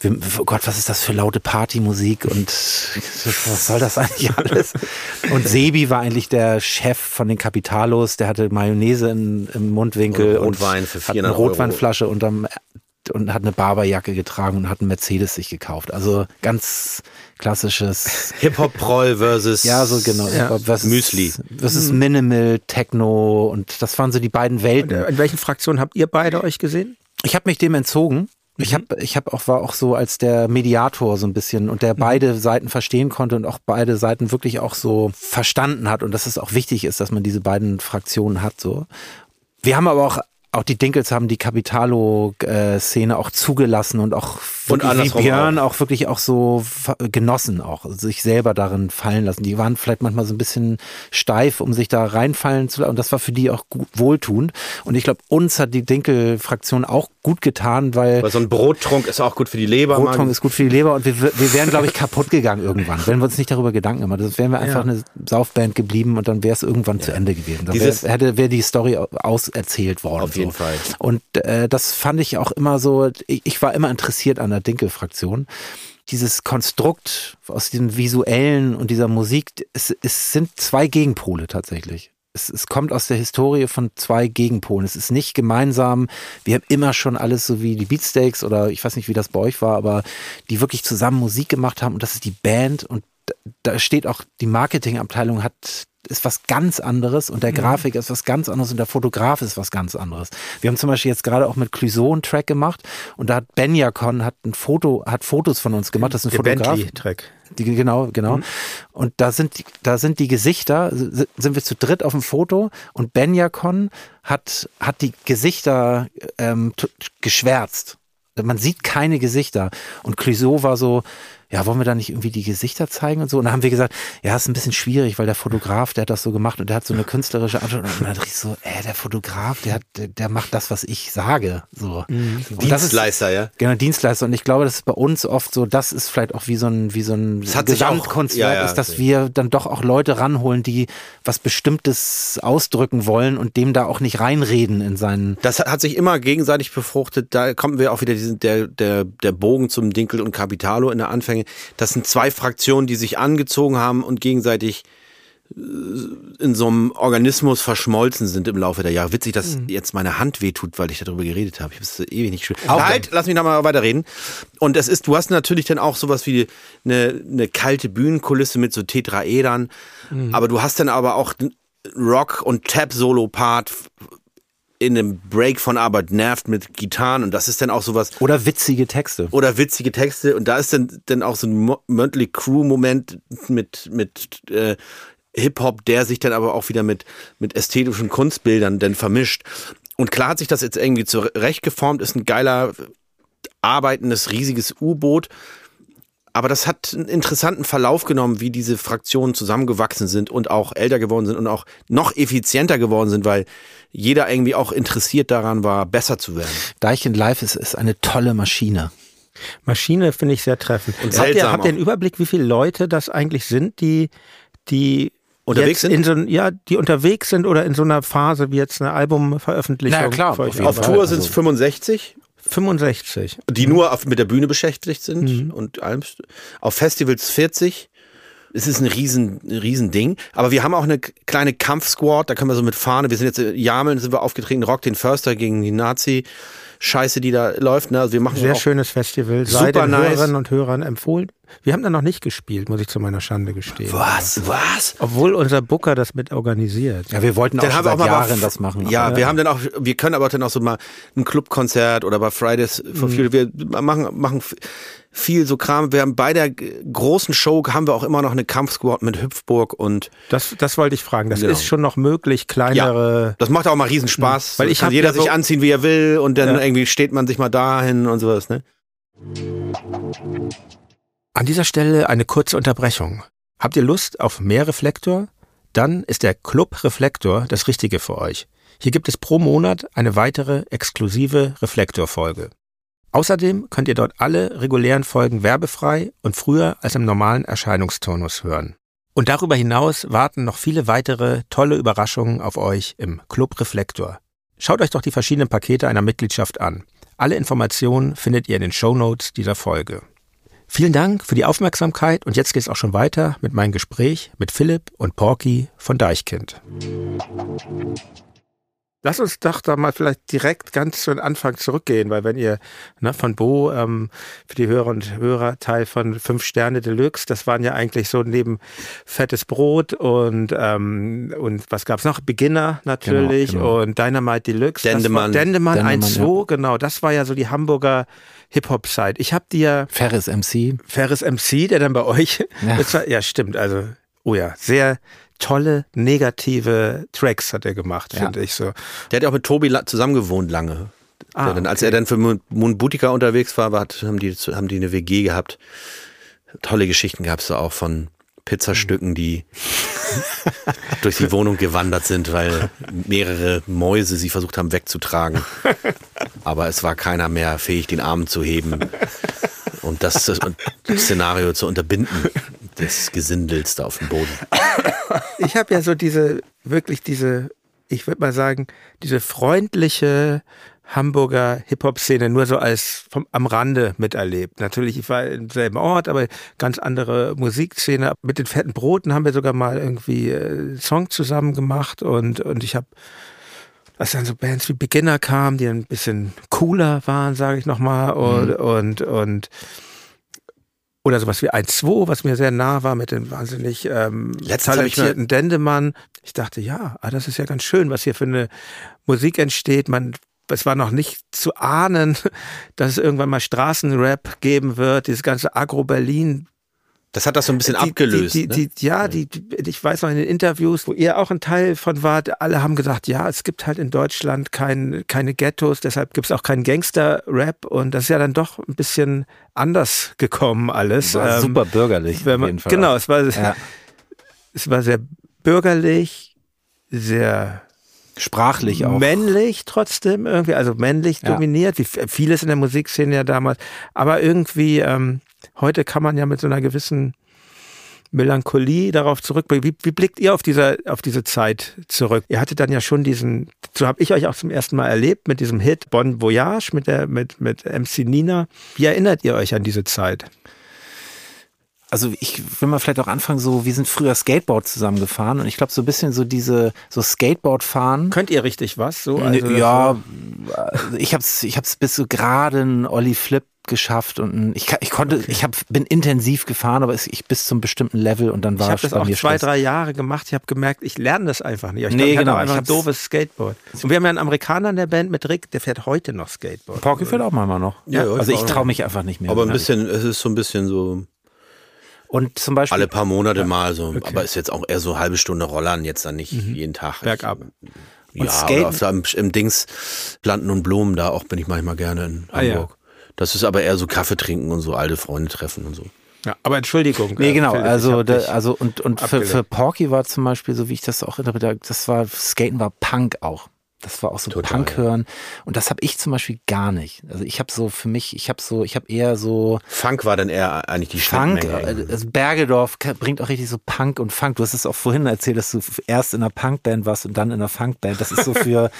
wir, oh Gott, was ist das für laute Partymusik und was soll das eigentlich alles? Und Sebi war eigentlich der Chef von den Capitalos, der hatte Mayonnaise in, im Mundwinkel und Rotwein für 400 eine Rotweinflasche Euro. unterm und hat eine Barberjacke getragen und hat einen Mercedes sich gekauft. Also ganz klassisches Hip-Hop-Proll versus ja, so genau. Ja. Versus, Müsli. Versus Minimal, Techno und das waren so die beiden Welten. Und in welchen Fraktionen habt ihr beide euch gesehen? Ich habe mich dem entzogen. Ich habe ich hab auch war auch so als der Mediator so ein bisschen und der mhm. beide Seiten verstehen konnte und auch beide Seiten wirklich auch so verstanden hat und dass es auch wichtig ist, dass man diese beiden Fraktionen hat so. Wir haben aber auch auch die Dinkels haben die Capitalo-Szene auch zugelassen und auch wirklich wie Björn auch. wirklich auch so genossen, auch sich selber darin fallen lassen. Die waren vielleicht manchmal so ein bisschen steif, um sich da reinfallen zu lassen. Und das war für die auch gut, wohltuend. Und ich glaube, uns hat die Dinkel-Fraktion auch gut getan, weil Weil so ein Brottrunk ist auch gut für die Leber. Rottrunk mal. ist gut für die Leber und wir, wir wären, glaube ich, kaputt gegangen irgendwann, wenn wir uns nicht darüber Gedanken gemacht hätten. Das wären wir einfach eine Saufband geblieben und dann wäre es irgendwann zu Ende gewesen. Dann wär, Dieses- hätte wäre die Story auserzählt worden. Auf jeden so. Fall. Und äh, das fand ich auch immer so, ich, ich war immer interessiert an der Dinkel-Fraktion. Dieses Konstrukt aus diesem visuellen und dieser Musik, es, es sind zwei Gegenpole tatsächlich. Es, es kommt aus der Historie von zwei Gegenpolen. Es ist nicht gemeinsam. Wir haben immer schon alles so wie die Beatsteaks oder ich weiß nicht, wie das bei euch war, aber die wirklich zusammen Musik gemacht haben und das ist die Band und da steht auch die Marketingabteilung hat ist was ganz anderes und der Grafik ist was ganz anderes und der Fotograf ist was ganz anderes. Wir haben zum Beispiel jetzt gerade auch mit Clouseau einen Track gemacht und da hat Benjakon hat ein Foto, hat Fotos von uns gemacht. Das ist ein Der Fotograf. Bentley-Track. Die, genau, genau. Mhm. Und da sind, die- da sind die Gesichter, si- sind wir zu dritt auf dem Foto und Benjakon hat, hat die Gesichter ähm, geschwärzt. Man sieht keine Gesichter. Und Clouseau war so, ja, wollen wir da nicht irgendwie die Gesichter zeigen und so? Und dann haben wir gesagt, ja, ist ein bisschen schwierig, weil der Fotograf, der hat das so gemacht und der hat so eine künstlerische Antwort. Und dann ich so, äh, der Fotograf, der hat, der, macht das, was ich sage. So. Mhm. Das ist- Dienstleister, ja. Genau, Dienstleister. Und ich glaube, das ist bei uns oft so, das ist vielleicht auch wie so ein, wie so ein Gesamtkunstwerk, ja, ja, ist, dass okay. wir dann doch auch Leute ranholen, die was Bestimmtes ausdrücken wollen und dem da auch nicht reinreden in seinen. Das hat, hat sich immer gegenseitig befruchtet. Da kommen wir auch wieder diesen, der, der, der Bogen zum Dinkel und Capitalo in der Anfänge. Das sind zwei Fraktionen, die sich angezogen haben und gegenseitig äh, in so einem Organismus verschmolzen sind im Laufe der Jahre. Witzig, dass jetzt meine Hand wehtut, weil ich darüber geredet habe. Ich habe es ewig nicht gespielt. Halt, lass mich noch mal weiterreden. Und es ist, du hast natürlich dann auch sowas wie eine, eine kalte Bühnenkulisse mit so Tetraedern. Aber du hast dann aber auch Rock- und Tap-Solo-Part in einem Break von Arbeit nervt mit Gitarren und das ist dann auch sowas Oder witzige Texte. oder witzige Texte und da ist dann dann auch so ein Mo- Mötley Crew Moment mit mit äh, Hip Hop, der sich dann aber auch wieder mit mit ästhetischen Kunstbildern dann vermischt und klar hat sich das jetzt irgendwie zurechtgeformt, ist ein geiler arbeitendes riesiges U-Boot. Aber das hat einen interessanten Verlauf genommen, wie diese Fraktionen zusammengewachsen sind und auch älter geworden sind und auch noch effizienter geworden sind, weil jeder irgendwie auch interessiert daran war, besser zu werden. Deichen Live ist, ist eine tolle Maschine. Maschine finde ich sehr treffend. Und habt ihr, habt ihr einen. Überblick, wie viele Leute das eigentlich sind, die, die Unterwegs sind? In so, ja, die unterwegs sind oder in so einer Phase wie jetzt eine Albumveröffentlichung? Na ja, klar, auf Auf. Tour sind es 65, 65. die nur auf, mit der Bühne beschäftigt sind und allem. Auf Festivals 40. Es ist ein riesen, ein riesen Ding. Aber wir haben auch eine kleine Kampfsquad, da können wir so mit Fahne, wir sind jetzt in Jameln, sind wir aufgetreten, Rock den Förster gegen die Nazi-Scheiße, die da läuft. Ne? Also wir machen Sehr schönes Festival. Sei den nice. Hörerinnen und Hörern empfohlen. Wir haben da noch nicht gespielt, muss ich zu meiner Schande gestehen. Was? Was? Obwohl unser Booker das mit organisiert. Ja, wir wollten auch Dann schon haben wir seit auch mal Jahren das machen. Ja, aber- wir haben dann auch, wir können aber dann auch so mal ein Clubkonzert oder bei Fridays for Future, wir machen, machen viel so Kram. Wir haben bei der großen Show haben wir auch immer noch eine Kampfsquad mit Hüpfburg und Das, das wollte ich fragen. Das Genau. ist schon noch möglich, kleinere. das macht auch mal riesen Spaß, Weil weil ich kann hab jeder ja so- sich anziehen, wie er will und dann Ja. irgendwie steht man sich mal dahin und sowas, ne? An dieser Stelle eine kurze Unterbrechung. Habt ihr Lust auf mehr Reflektor? Dann ist der Club Reflektor das Richtige für euch. Hier gibt es pro Monat eine weitere exklusive Reflektor-Folge. Außerdem könnt ihr dort alle regulären Folgen werbefrei und früher als im normalen Erscheinungsturnus hören. Und darüber hinaus warten noch viele weitere tolle Überraschungen auf euch im Club Reflektor. Schaut euch doch die verschiedenen Pakete einer Mitgliedschaft an. Alle Informationen findet ihr in den Shownotes dieser Folge. Vielen Dank für die Aufmerksamkeit und jetzt geht es auch schon weiter mit meinem Gespräch mit Philipp und Porky von Deichkind. Lass uns doch da mal vielleicht direkt ganz zu den Anfang zurückgehen, weil wenn ihr ne, von Bo ähm, für die Hörer und Hörer Teil von Fünf Sterne Deluxe, das waren ja eigentlich so neben fettes Brot und ähm, und was gab's noch? Beginner natürlich Genau, genau. und Dynamite Deluxe. Dendemann. Dendemann, Dendemann, 1-2, genau. Das war ja so die Hamburger Hip-Hop-Zeit. Ich habe dir Ferris MC. Ferris MC, der dann bei euch. Ja. War, ja, stimmt. Also, oh ja, sehr tolle negative Tracks hat er gemacht, Ja. finde ich so. Der hat ja auch mit Tobi la- zusammen gewohnt lange. Ah, ja, dann, als okay. er dann für Moon Boutica unterwegs war, hat, haben, die, haben die eine WG gehabt. Tolle Geschichten gab es da auch von Pizzastücken, die durch die Wohnung gewandert sind, weil mehrere Mäuse sie versucht haben wegzutragen. Aber es war keiner mehr fähig, den Arm zu heben und das, das Szenario zu unterbinden des Gesindels da auf dem Boden. Ich habe ja so diese, wirklich diese, ich würde mal sagen, diese freundliche Hamburger Hip-Hop-Szene nur so als vom, am Rande miterlebt. Natürlich, ich war im selben Ort, aber ganz andere Musikszene. Mit den fetten Broten haben wir sogar mal irgendwie äh, Song zusammen gemacht und, und ich habe als dann so Bands wie Beginner kamen, die ein bisschen cooler waren, sage ich nochmal, und, mhm. und, und oder sowas wie 1-2, was mir sehr nah war mit dem wahnsinnig ähm, talentierten Dendemann. Ich dachte, ja, ah, das ist ja ganz schön, was hier für eine Musik entsteht. Man es war noch nicht zu ahnen, dass es irgendwann mal Straßenrap geben wird, dieses ganze Agro-Berlin. Das hat das so ein bisschen die, abgelöst. Die, die, ne? ja, die, ich weiß noch in den Interviews, wo ihr auch ein Teil von wart, alle haben gesagt, ja, es gibt halt in Deutschland kein, keine Ghettos, deshalb gibt es auch keinen Gangster-Rap und das ist ja dann doch ein bisschen anders gekommen alles. War ähm, super bürgerlich. Man, auf jeden Fall genau, es war, ja. es war sehr bürgerlich, sehr sprachlich auch. Männlich trotzdem irgendwie, also männlich ja. dominiert, wie vieles in der Musikszene ja damals. Aber irgendwie, ähm, heute kann man ja mit so einer gewissen Melancholie darauf zurückblicken. Wie, wie blickt ihr auf diese, auf diese Zeit zurück? Ihr hattet dann ja schon diesen, so habe ich euch auch zum ersten Mal erlebt, mit diesem Hit Bon Voyage mit, der, mit, mit MC Nina. Wie erinnert ihr euch an diese Zeit? also ich will mal vielleicht auch anfangen, so, wir sind früher Skateboard zusammengefahren und ich glaube so ein bisschen so diese, so Skateboard fahren. Könnt ihr richtig was? So, also ja, so? ich hab's, ich hab's bis so gerade ein Olli Flip geschafft und ich, ich konnte, okay. ich hab, bin intensiv gefahren, aber ich bis zum bestimmten Level und dann war ich es das auch zwei, drei Jahre gemacht. Ich habe gemerkt, ich lerne das einfach nicht. Ich nee, glaub, genau. einfach ein doofes Skateboard. Und wir haben ja einen Amerikaner in der Band mit Rick, der fährt heute noch Skateboard. Porky fährt auch manchmal noch. Ja, ja also ich traue mich einfach nicht mehr. Aber ein bisschen, es ist so ein bisschen so und zum Beispiel. Alle paar Monate ja, mal so. Okay. Aber ist jetzt auch eher so halbe Stunde Rollern, jetzt dann nicht mhm. jeden Tag. Bergab. Ich, ja, Skaten. Auf, im, im Dings Planten und Blumen, da auch bin ich manchmal gerne in ah, Hamburg. Ja. Das ist aber eher so Kaffee trinken und so alte Freunde treffen und so. Ja, aber Entschuldigung. Nee, genau. Philipp, also, da, also und, und für, für Porky war zum Beispiel, so wie ich das auch interpretiere, das war, Skaten war Punk auch. Das war auch so Total, Punk hören. Und das habe ich zum Beispiel gar nicht. Also ich habe so für mich, ich habe so, ich habe eher so. Funk war dann eher eigentlich die Funk. Äh, also Bergedorf bringt auch richtig so Punk und Funk. Du hast es auch vorhin erzählt, dass du erst in einer Punkband warst und dann in einer Funkband. Das ist so für.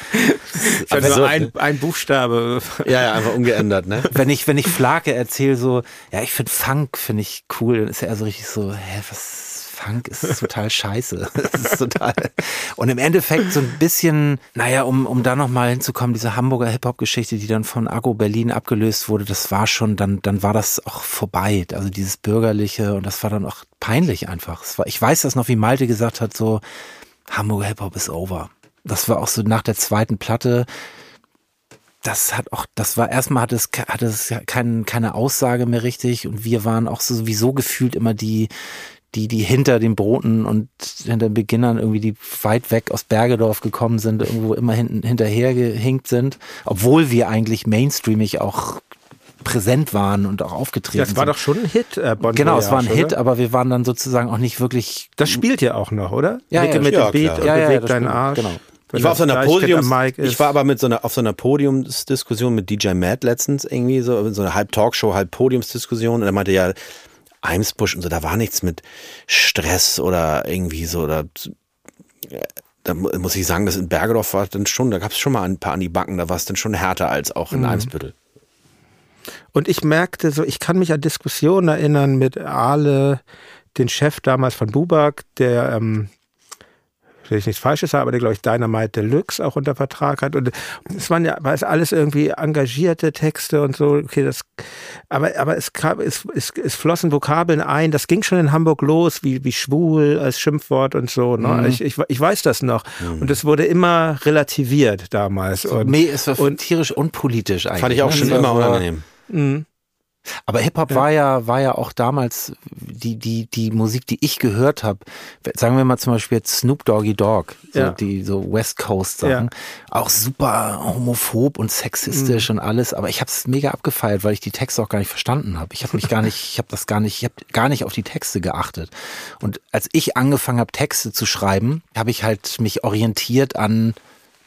also so ein, ein Buchstabe. Ja, ja, einfach ungeändert, ne? Wenn ich, wenn ich Flake erzähle, so, ja, ich finde Funk, finde ich cool, dann ist er eher so richtig so, hä, was Funk ist total scheiße. ist total. Und im Endeffekt so ein bisschen, naja, um, um da nochmal hinzukommen, diese Hamburger Hip-Hop-Geschichte, die dann von Agro Berlin abgelöst wurde, das war schon, dann, dann war das auch vorbei. Also dieses Bürgerliche und das war dann auch peinlich einfach. War, ich weiß das noch, wie Malte gesagt hat, so, Hamburger Hip-Hop ist over. Das war auch so nach der zweiten Platte das hat auch, das war erstmal hat es, hat es kein, keine Aussage mehr richtig und wir waren auch so sowieso gefühlt immer die, die, die hinter den Broten und hinter den Beginnern irgendwie, die weit weg aus Bergedorf gekommen sind, irgendwo immer hinten hinterher gehinkt sind, obwohl wir eigentlich mainstreamig auch präsent waren und auch aufgetreten sind. Das war sind. doch schon ein Hit. Äh, bon genau, es war ein Hit, aber wir waren dann sozusagen auch nicht wirklich. Das spielt ja auch noch, oder? Ja, Nicke ja, mit ja, dem Beat und ja, bewegt deinen Arsch. Genau. ich war auf so einer Podiums, ich war aber mit so einer auf so einer Podiumsdiskussion mit DJ Matt letztens irgendwie so so eine halb Talkshow, halb Podiumsdiskussion und er meinte ja, Eimsbusch und so, da war nichts mit Stress oder irgendwie so, oder da muss ich sagen, das in Bergedorf war dann schon, da gab es schon mal ein paar an die Backen, da war es dann schon härter als auch in mhm. Eimsbüttel. Und ich merkte so, ich kann mich an Diskussionen erinnern mit Ale, den Chef damals von Bubak, der ähm, will ich nichts Falsches sagen, aber der, glaube ich, Dynamite Deluxe auch unter Vertrag hat. Und es waren ja, war es alles irgendwie engagierte Texte und so. Okay, das, aber, aber es, kam, es, es, es flossen Vokabeln ein. Das ging schon in Hamburg los, wie, wie schwul als Schimpfwort und so. Ne? Mhm. Ich, ich, ich weiß das noch. Mhm. Und es wurde immer relativiert damals. Und, nee, es war und, tierisch unpolitisch eigentlich. Fand ich auch ne? schon immer unangenehm. Mhm. Aber Hip-Hop ja. war ja, war ja auch damals die, die, die Musik, die ich gehört habe. Sagen wir mal zum Beispiel jetzt Snoop Doggy Dogg, so ja. die so West Coast Sachen. Ja. Auch super homophob und sexistisch mhm. und alles. Aber ich habe es mega abgefeiert, weil ich die Texte auch gar nicht verstanden habe. Ich habe mich gar nicht, ich habe das gar nicht, ich habe gar nicht auf die Texte geachtet. Und als ich angefangen habe, Texte zu schreiben, habe ich halt mich orientiert an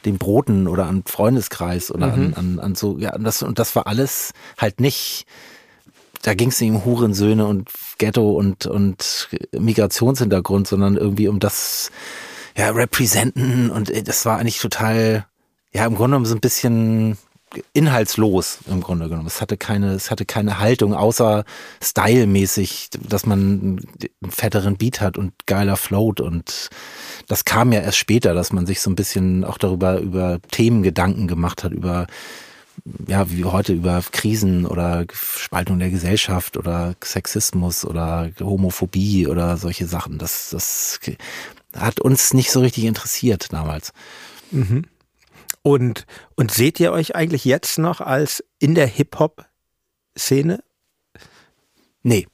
den Broten oder an Freundeskreis oder mhm. an, an, an so, ja, und das, und das war alles halt nicht, da ging es nicht um Hurensöhne und Ghetto und, und Migrationshintergrund, sondern irgendwie um das, ja, Representen und äh, das war eigentlich total, ja, im Grunde genommen so ein bisschen inhaltslos im Grunde genommen. Es hatte keine, es hatte keine Haltung, außer stylmäßig, dass man einen fetteren Beat hat und geiler float und das kam ja erst später, dass man sich so ein bisschen auch darüber, über Themen Gedanken gemacht hat, über, ja, wie heute über Krisen oder Spaltung der Gesellschaft oder Sexismus oder Homophobie oder solche Sachen. Das, das hat uns nicht so richtig interessiert damals. Mhm. Und, und seht ihr euch eigentlich jetzt noch als in der Hip-Hop-Szene? Nee.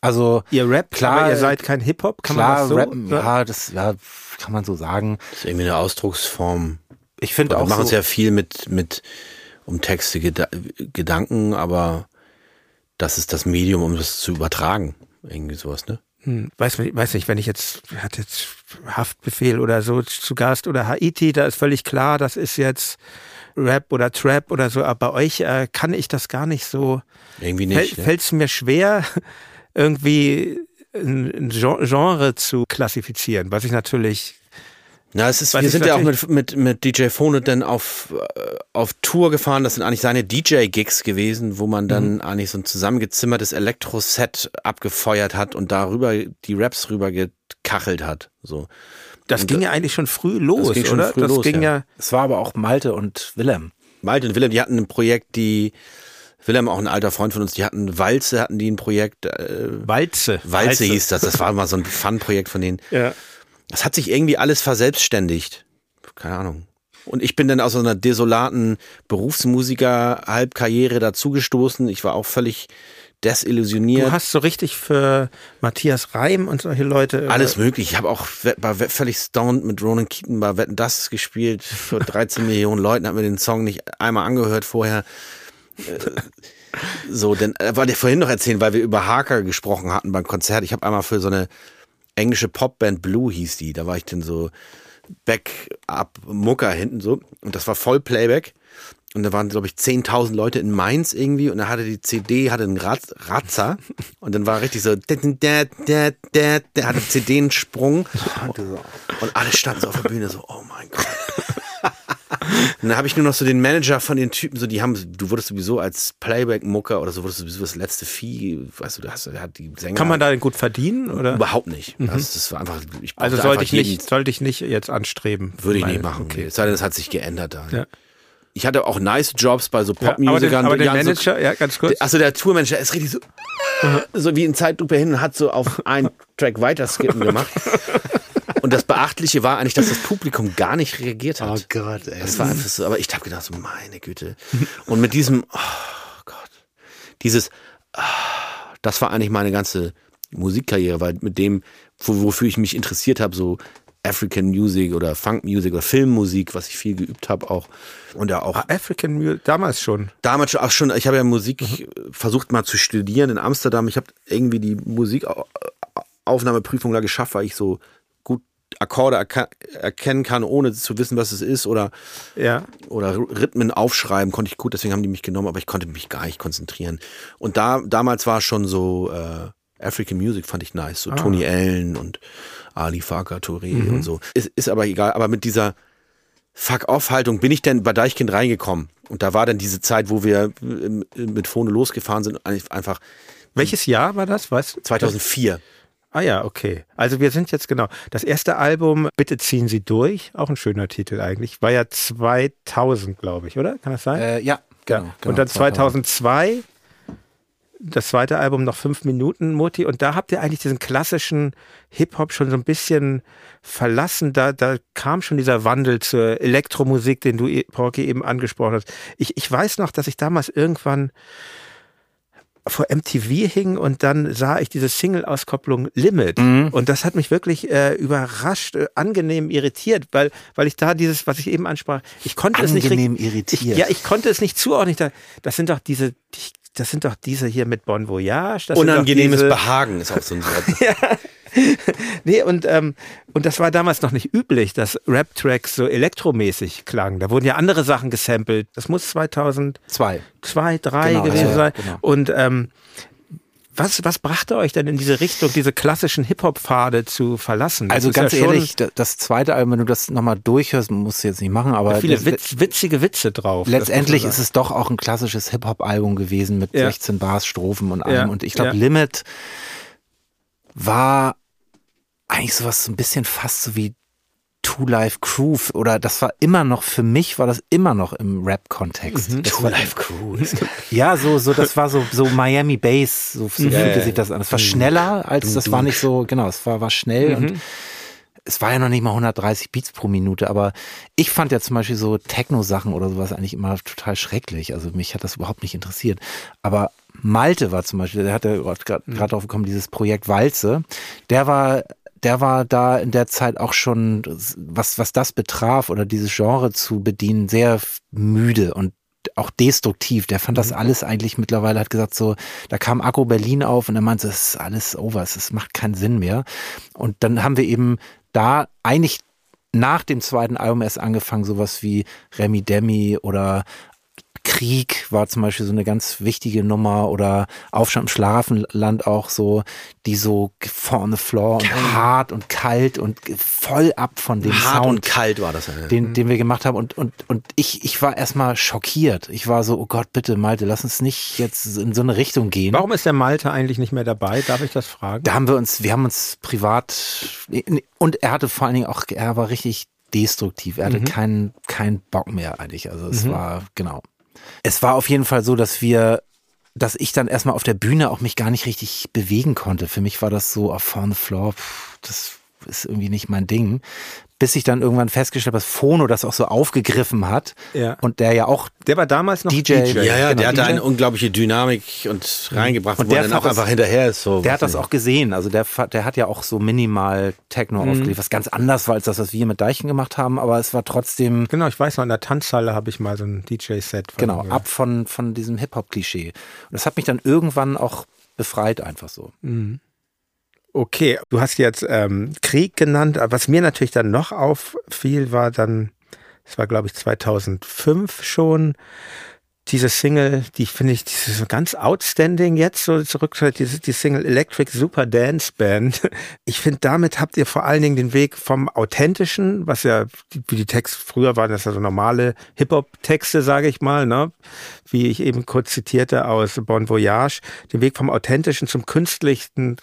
Also ihr Rap, klar, ihr seid kein Hip Hop, kann klar, man das so? Rappen, ja, das ja, kann man so sagen. Das ist irgendwie eine Ausdrucksform. Ich finde auch. Wir machen es so ja viel mit mit um Texte Geda Gedanken, aber das ist das Medium, um das zu übertragen, irgendwie sowas, ne? Hm, weiß, weiß nicht, wenn ich jetzt, hat jetzt Haftbefehl oder so zu Gast oder Haiti, da ist völlig klar, das ist jetzt Rap oder Trap oder so, aber bei euch äh, kann ich das gar nicht so. Irgendwie nicht. Fällt es ne? mir schwer, irgendwie ein Genre zu klassifizieren, was ich natürlich na, es ist, wir sind ja auch mit, mit, mit DJ Phone dann auf, äh, auf Tour gefahren. Das sind eigentlich seine DJ-Gigs gewesen, wo man dann mhm. eigentlich so ein zusammengezimmertes Elektro-Set abgefeuert hat und darüber die Raps rüber gekachelt hat. So. Das und ging ja eigentlich schon früh los, das ging schon oder? Früh das los, ging ja. Es war aber auch Malte und Willem. Malte und Willem, die hatten ein Projekt, die Willem, auch ein alter Freund von uns, die hatten Walze, hatten die ein Projekt. Äh, Walze. Walze. Walze hieß das. Das war mal so ein Fun-Projekt von denen. Ja. Das hat sich irgendwie alles verselbstständigt. Keine Ahnung. Und ich bin dann aus so einer desolaten Berufsmusiker-Halbkarriere dazugestoßen. Ich war auch völlig desillusioniert. Du hast so richtig für Matthias Reim und solche Leute. Äh, Alles möglich. Ich habe auch war völlig stoned mit Ronan Keaton bei Wetten das gespielt. Für 13 Millionen Leuten hat mir den Song nicht einmal angehört vorher. Äh, so, denn äh, war dir vorhin noch erzählen, weil wir über Haker gesprochen hatten beim Konzert. Ich habe einmal für so eine englische Popband Blue hieß die. Da war ich dann so Back-up Mucker hinten so und das war voll Playback. Und da waren, glaube ich, 10.000 Leute in Mainz irgendwie und da hatte die CD, hatte einen Rat, Ratzer und dann war richtig so, der hatte CD einen Sprung und alle standen so auf der Bühne so, oh mein Gott. Und dann habe ich nur noch so den Manager von den Typen, so die haben, du wurdest sowieso als Playback-Mucker oder so, wurdest du sowieso das letzte Vieh, weißt du, da hast, hat die Sänger. Kann man da gut verdienen oder? Überhaupt nicht. Mhm. Also, das war einfach, ich also sollte ich nicht, sollte ich nicht jetzt anstreben. Würde ich nicht machen. Okay. Es sei denn, es hat sich geändert da. Ja. Ich hatte auch nice Jobs bei so Popmusikern. Ja, aber, der, aber der Manager, so, ja, ganz kurz. Achso, der Tourmanager ist richtig so, so wie in Zeitlupe hin und hat so auf einen Track weiter skippen gemacht. Und das Beachtliche war eigentlich, dass das Publikum gar nicht reagiert hat. Oh Gott, ey. Das war einfach so, aber ich habe gedacht, so, meine Güte. Und mit diesem, oh Gott, dieses, oh, das war eigentlich meine ganze Musikkarriere, weil mit dem, wofür ich mich interessiert habe, so African Music oder Funk Music oder Filmmusik, was ich viel geübt habe auch. Und ja auch. Ah, African Music, damals schon. Damals schon, auch schon. Ich habe ja Musik mhm. versucht mal zu studieren in Amsterdam. Ich habe irgendwie die Musikaufnahmeprüfung da geschafft, weil ich so Akkorde erkennen kann, ohne zu wissen, was es ist oder, ja. oder Rhythmen aufschreiben, konnte ich gut, deswegen haben die mich genommen, aber ich konnte mich gar nicht konzentrieren. Und da, damals war schon so äh, African Music fand ich nice, so ah. Tony Allen und Ali Farka Touré mhm. und so. Ist, ist aber egal, aber mit dieser Fuck-Off-Haltung bin ich dann bei Deichkind reingekommen. Und da war dann diese Zeit, wo wir mit Phone losgefahren sind, einfach. Welches Jahr war das? Weißt du? 2004. Ah ja, okay. Also wir sind jetzt genau. Das erste Album, Bitte ziehen Sie durch, auch ein schöner Titel eigentlich, war ja 2000, glaube ich, oder? Kann das sein? Äh, ja, genau, genau. Und dann 2002 das zweite Album noch fünf Minuten, Mutti. Und da habt ihr eigentlich diesen klassischen Hip-Hop schon so ein bisschen verlassen. Da, da kam schon dieser Wandel zur Elektromusik, den du, Porky, eben angesprochen hast. Ich, ich weiß noch, dass ich damals irgendwann vor MTV hing und dann sah ich diese Single-Auskopplung Limit. Mhm. Und das hat mich wirklich äh, überrascht, äh, angenehm irritiert, weil, weil ich da dieses, was ich eben ansprach, ich konnte angenehm es nicht. Angenehm irritiert. Ich, ja, ich konnte es nicht zuordnen. Das sind doch diese, das sind doch diese hier mit Bon Voyage. Das Unangenehmes diese, Behagen ist auch so ein Wort. ja. nee, und, ähm, und das war damals noch nicht üblich, dass Rap-Tracks so elektromäßig klangen. Da wurden ja andere Sachen gesampelt. Das muss 2002, zwei, drei genau, gewesen ja, sein. Genau. Und ähm, was, was brachte euch denn in diese Richtung, diese klassischen Hip-Hop-Pfade zu verlassen? Das also ganz ja ehrlich, das zweite Album, wenn du das nochmal durchhörst, musst du jetzt nicht machen, aber. Viele Witz, witzige Witze drauf. Letztendlich ist es doch auch ein klassisches Hip-Hop-Album gewesen mit ja. 16 Bars, Strophen und allem. Ja. Und ich glaube, Limit war eigentlich sowas so ein bisschen fast so wie Two Life Crew oder das war immer noch für mich war das immer noch im Rap Kontext. Mhm. Two Life Crew. ja, so so das war so so Miami Bass, so, so yeah. fühlte sich das an. Es war schneller als das war nicht so genau, es war war schnell mhm. und es war ja noch nicht mal 130 Beats pro Minute, aber ich fand ja zum Beispiel so Techno-Sachen oder sowas eigentlich immer total schrecklich. Also mich hat das überhaupt nicht interessiert. Aber Malte war zum Beispiel, der hatte gerade mhm. drauf gekommen, dieses Projekt Walze. Der war der war da in der Zeit auch schon, was, was das betraf oder dieses Genre zu bedienen, sehr müde und auch destruktiv. Der fand das mhm. alles eigentlich mittlerweile, hat gesagt, so, da kam Akku Berlin auf und er meinte, es ist alles over, es macht keinen Sinn mehr. Und dann haben wir eben da eigentlich nach dem zweiten Album erst angefangen, sowas wie Remy Demi oder Krieg war zum Beispiel so eine ganz wichtige Nummer oder Aufstand im Schlafenland auch so, die so vorne Floor und hart und kalt und voll ab von dem hart Sound. und kalt war das. Ja. Den, den wir gemacht haben und, und, und ich, ich war erstmal schockiert. Ich war so, oh Gott, bitte Malte, lass uns nicht jetzt in so eine Richtung gehen. Warum ist der Malte eigentlich nicht mehr dabei? Darf ich das fragen? Da haben wir uns, wir haben uns privat und er hatte vor allen Dingen auch, er war richtig destruktiv. Er hatte mhm. keinen keinen Bock mehr eigentlich. Also es mhm. war genau. Es war auf jeden Fall so, dass wir, dass ich dann erstmal auf der Bühne auch mich gar nicht richtig bewegen konnte. Für mich war das so auf on the floor, pff, das ist irgendwie nicht mein Ding bis ich dann irgendwann festgestellt habe, dass Fono das auch so aufgegriffen hat. Ja. Und der ja auch. Der war damals noch DJ. DJ. Ja, ja, genau, der hatte DJ. eine unglaubliche Dynamik und reingebracht, und der dann auch einfach hinterher ist. So, der hat das auch gesehen. Also der, der hat ja auch so minimal Techno mhm. aufgelegt, was ganz anders war als das, was wir mit Deichen gemacht haben, aber es war trotzdem. Genau, ich weiß noch, in der Tanzhalle habe ich mal so ein DJ-Set. Genau, ab von, von diesem Hip-Hop-Klischee. Und das hat mich dann irgendwann auch befreit, einfach so. Mhm. Okay, du hast jetzt ähm, Krieg genannt. Was mir natürlich dann noch auffiel, war dann, es war glaube ich 2005 schon, diese Single, die finde ich, die ist ganz outstanding jetzt, so zurück, diese, die Single Electric Super Dance Band. Ich finde, damit habt ihr vor allen Dingen den Weg vom Authentischen, was ja, wie die Texte früher waren, das ja so normale Hip-Hop-Texte, sage ich mal, ne? Wie ich eben kurz zitierte aus Bon Voyage, den Weg vom Authentischen zum Künstlichen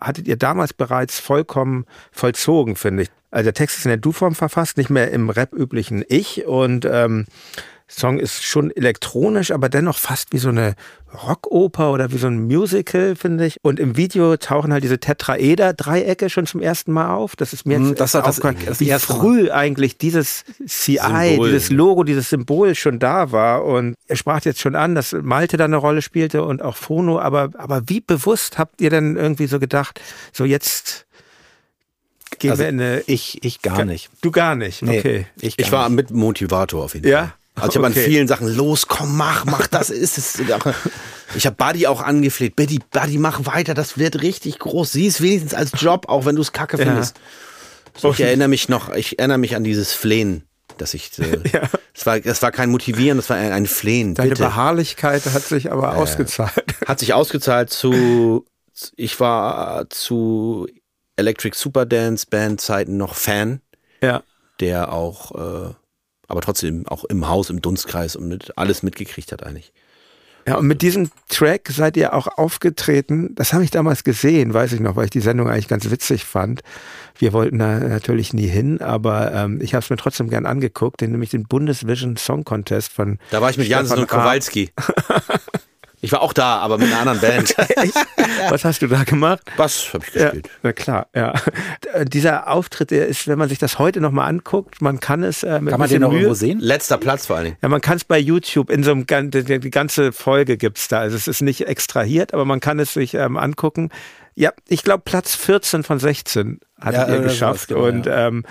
hattet ihr damals bereits vollkommen vollzogen, finde ich. Also der Text ist in der Du-Form verfasst, nicht mehr im Rap-üblichen Ich und ähm, Song ist schon elektronisch, aber dennoch fast wie so eine Rockoper oder wie so ein Musical, finde ich. Und im Video tauchen halt diese Tetraeder-Dreiecke schon zum ersten Mal auf. Das ist mir jetzt mm, das das, das wie früh eigentlich dieses CI, Symbol. dieses Logo, dieses Symbol schon da war. Und er sprach jetzt schon an, dass Malte da eine Rolle spielte und auch Phono. Aber, aber wie bewusst habt ihr denn irgendwie so gedacht, so jetzt gehen also wir in eine... Ich, ich gar nicht. Du gar nicht, okay. Nee, ich, ich war mit Motivator auf jeden Fall. Ja? Also ich habe okay. an vielen Sachen, los, komm, mach, mach, das ist es. Ich habe Buddy auch angefleht, Buddy, Buddy, mach weiter, das wird richtig groß. Sieh es wenigstens als Job, auch wenn du es kacke findest. Ja. So, ich erinnere mich noch, ich erinnere mich an dieses Flehen, dass ich, äh, ja. es war, es war kein Motivieren, das war ein, ein Flehen. Deine bitte. Beharrlichkeit hat sich aber äh, ausgezahlt. Hat sich ausgezahlt zu, ich war zu Electric Superdance Band Zeiten noch Fan. Ja. Der auch, äh, aber trotzdem auch im Haus, im Dunstkreis und mit, alles mitgekriegt hat eigentlich. Ja, und mit diesem Track seid ihr auch aufgetreten. Das habe ich damals gesehen, weiß ich noch, weil ich die Sendung eigentlich ganz witzig fand. Wir wollten da natürlich nie hin, aber ähm, ich habe es mir trotzdem gern angeguckt, den nämlich den Bundesvision Song Contest von. Da war ich mit Jansen und Kowalski. Ich war auch da, aber mit einer anderen Band. Was hast du da gemacht? Bass habe ich gespielt. Ja, na klar, ja. Dieser Auftritt, der ist, wenn man sich das heute nochmal anguckt, man kann es äh, mit Kann man den noch Mühe, irgendwo sehen? Letzter Platz vor allen Dingen. Ja, man kann es bei YouTube in so einem die ganze Folge gibt's da. Also es ist nicht extrahiert, aber man kann es sich ähm, angucken. Ja, ich glaube Platz 14 von 16 hat ja, ihr geschafft genau, und ja. ähm,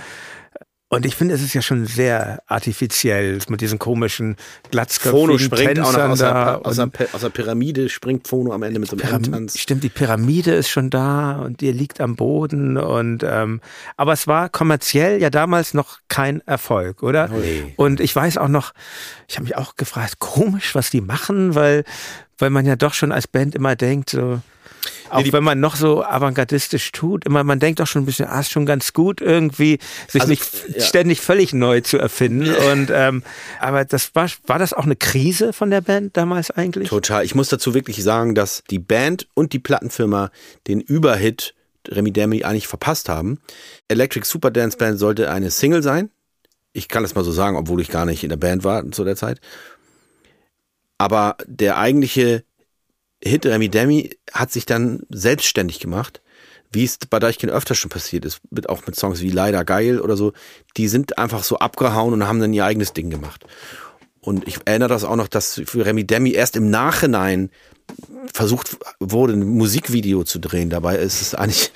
und ich finde, es ist ja schon sehr artifiziell mit diesen komischen glatzköpfigen Phono springt Tänzern auch noch aus, der, aus, der, aus der Pyramide, springt Phono am Ende mit so einem Pyram Stimmt, die Pyramide ist schon da und ihr liegt am Boden und ähm, aber es war kommerziell ja damals noch kein Erfolg, oder? Nee. Und ich weiß auch noch, ich habe mich auch gefragt, komisch, was die machen, weil weil man ja doch schon als Band immer denkt, so auch wenn man noch so avantgardistisch tut, immer man denkt doch schon ein bisschen, ah, ist schon ganz gut irgendwie, sich also, nicht ja. ständig völlig neu zu erfinden. Und ähm, aber das war, war das auch eine Krise von der Band damals eigentlich? Total. Ich muss dazu wirklich sagen, dass die Band und die Plattenfirma den Überhit Remy Demi eigentlich verpasst haben. Electric Super Dance Band sollte eine Single sein. Ich kann das mal so sagen, obwohl ich gar nicht in der Band war zu der Zeit. Aber der eigentliche Hit Remy Demi hat sich dann selbstständig gemacht, wie es bei Deichkind öfter schon passiert ist, mit, auch mit Songs wie Leider Geil oder so. Die sind einfach so abgehauen und haben dann ihr eigenes Ding gemacht. Und ich erinnere das auch noch, dass für Remy Demi erst im Nachhinein versucht wurde, ein Musikvideo zu drehen. Dabei ist es eigentlich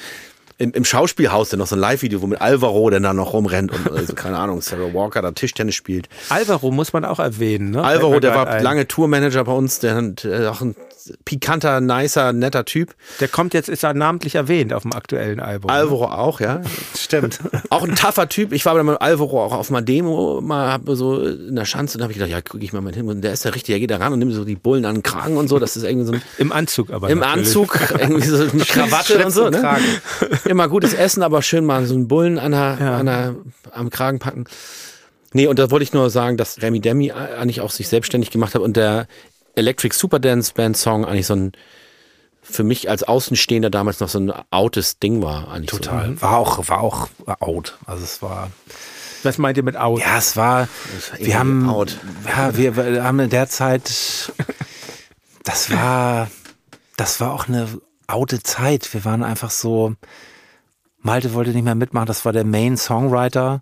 im, im Schauspielhaus dann noch so ein Live-Video, wo mit Alvaro dann da noch rumrennt und also, keine Ahnung, Sarah Walker da Tischtennis spielt. Alvaro muss man auch erwähnen, ne? Alvaro, der war ein. lange Tourmanager bei uns, der hat äh, auch ein pikanter, nicer, netter Typ. Der kommt jetzt, ist er namentlich erwähnt auf dem aktuellen Album. Ne? Alvaro ne? auch, ja. Stimmt. auch ein tougher Typ. Ich war mit Alvaro auch auf einer Demo, mal hab so in der Schanze und habe ich gedacht, ja, gucke ich mal mit hin. Und der ist der Richtige, der geht da ran und nimmt so die Bullen an den Kragen und so. Das ist irgendwie so ein. Im Anzug aber. Im natürlich. Anzug, irgendwie so eine Krawatte und so. Ne? Immer gutes Essen, aber schön mal so einen Bullen an der, ja. an der, am Kragen packen. Nee, und da wollte ich nur sagen, dass Remy Demi eigentlich auch sich selbstständig gemacht hat und der Electric Superdance Band Song eigentlich so ein für mich als Außenstehender damals noch so ein outes Ding war. Eigentlich Total. So. War auch, war auch out. Also es war. Was meint ihr mit out? Ja, es war. Wir haben, out. Ja, wir, wir haben in der Zeit. Das war, das war auch eine oute Zeit. Wir waren einfach so. Malte wollte nicht mehr mitmachen. Das war der Main Songwriter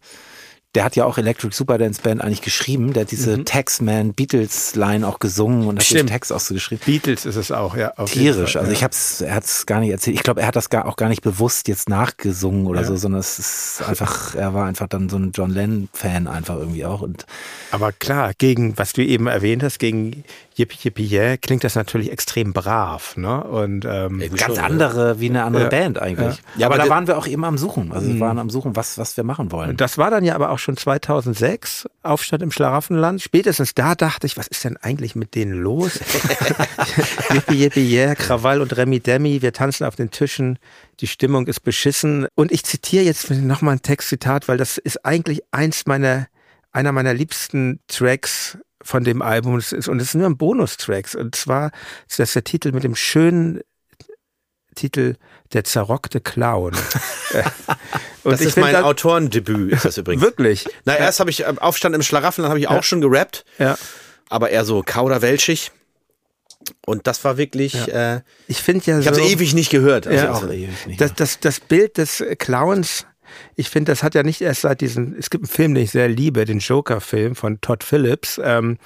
der hat ja auch Electric Superdance Band eigentlich geschrieben. Der hat diese mhm. Taxman Beatles Line auch gesungen und hat den Text auch so geschrieben. Beatles ist es auch, ja. Tierisch. Fall, also ja. ich hab's, er hat es gar nicht erzählt. Ich glaube, er hat das gar, auch gar nicht bewusst jetzt nachgesungen oder ja. so, sondern es ist einfach, er war einfach dann so ein John Lennon Fan einfach irgendwie auch und. Aber klar, gegen, was du eben erwähnt hast, gegen Yippie Yippie Yeah klingt das natürlich extrem brav, ne? Und ähm, ganz schon, andere wie eine andere ja, Band eigentlich. Ja, ja aber, aber da waren wir auch immer am Suchen. Also wir mhm. waren am Suchen, was was wir machen wollen. Das war dann ja aber auch schon 2006 Aufstand im Schlaraffenland. Spätestens da dachte ich, was ist denn eigentlich mit denen los? Yippie Yippie Yeah, Krawall und Remi Demi, wir tanzen auf den Tischen. Die Stimmung ist beschissen. Und ich zitiere jetzt nochmal ein Textzitat, weil das ist eigentlich eins meiner einer meiner liebsten Tracks von dem Album. Und es ist, und es sind nur Bonustracks. Und zwar ist das der Titel mit dem schönen Titel Der zerrockte Clown. und das ist mein das, Autorendebüt, ist das übrigens. Wirklich? Na, erst habe ich äh, Aufstand im Schlaraffenland habe ich auch schon gerappt. Ja. Aber eher so kauderwelschig. Und das war wirklich. Ja. Äh, ich finde ja. Ich habe es ewig nicht gehört. Also ja, auch ewig nicht. Das, das, das Bild des Clowns ich finde, das hat ja nicht erst seit diesem, es gibt einen Film, den ich sehr liebe, den Joker-Film von Todd Phillips. Ähm,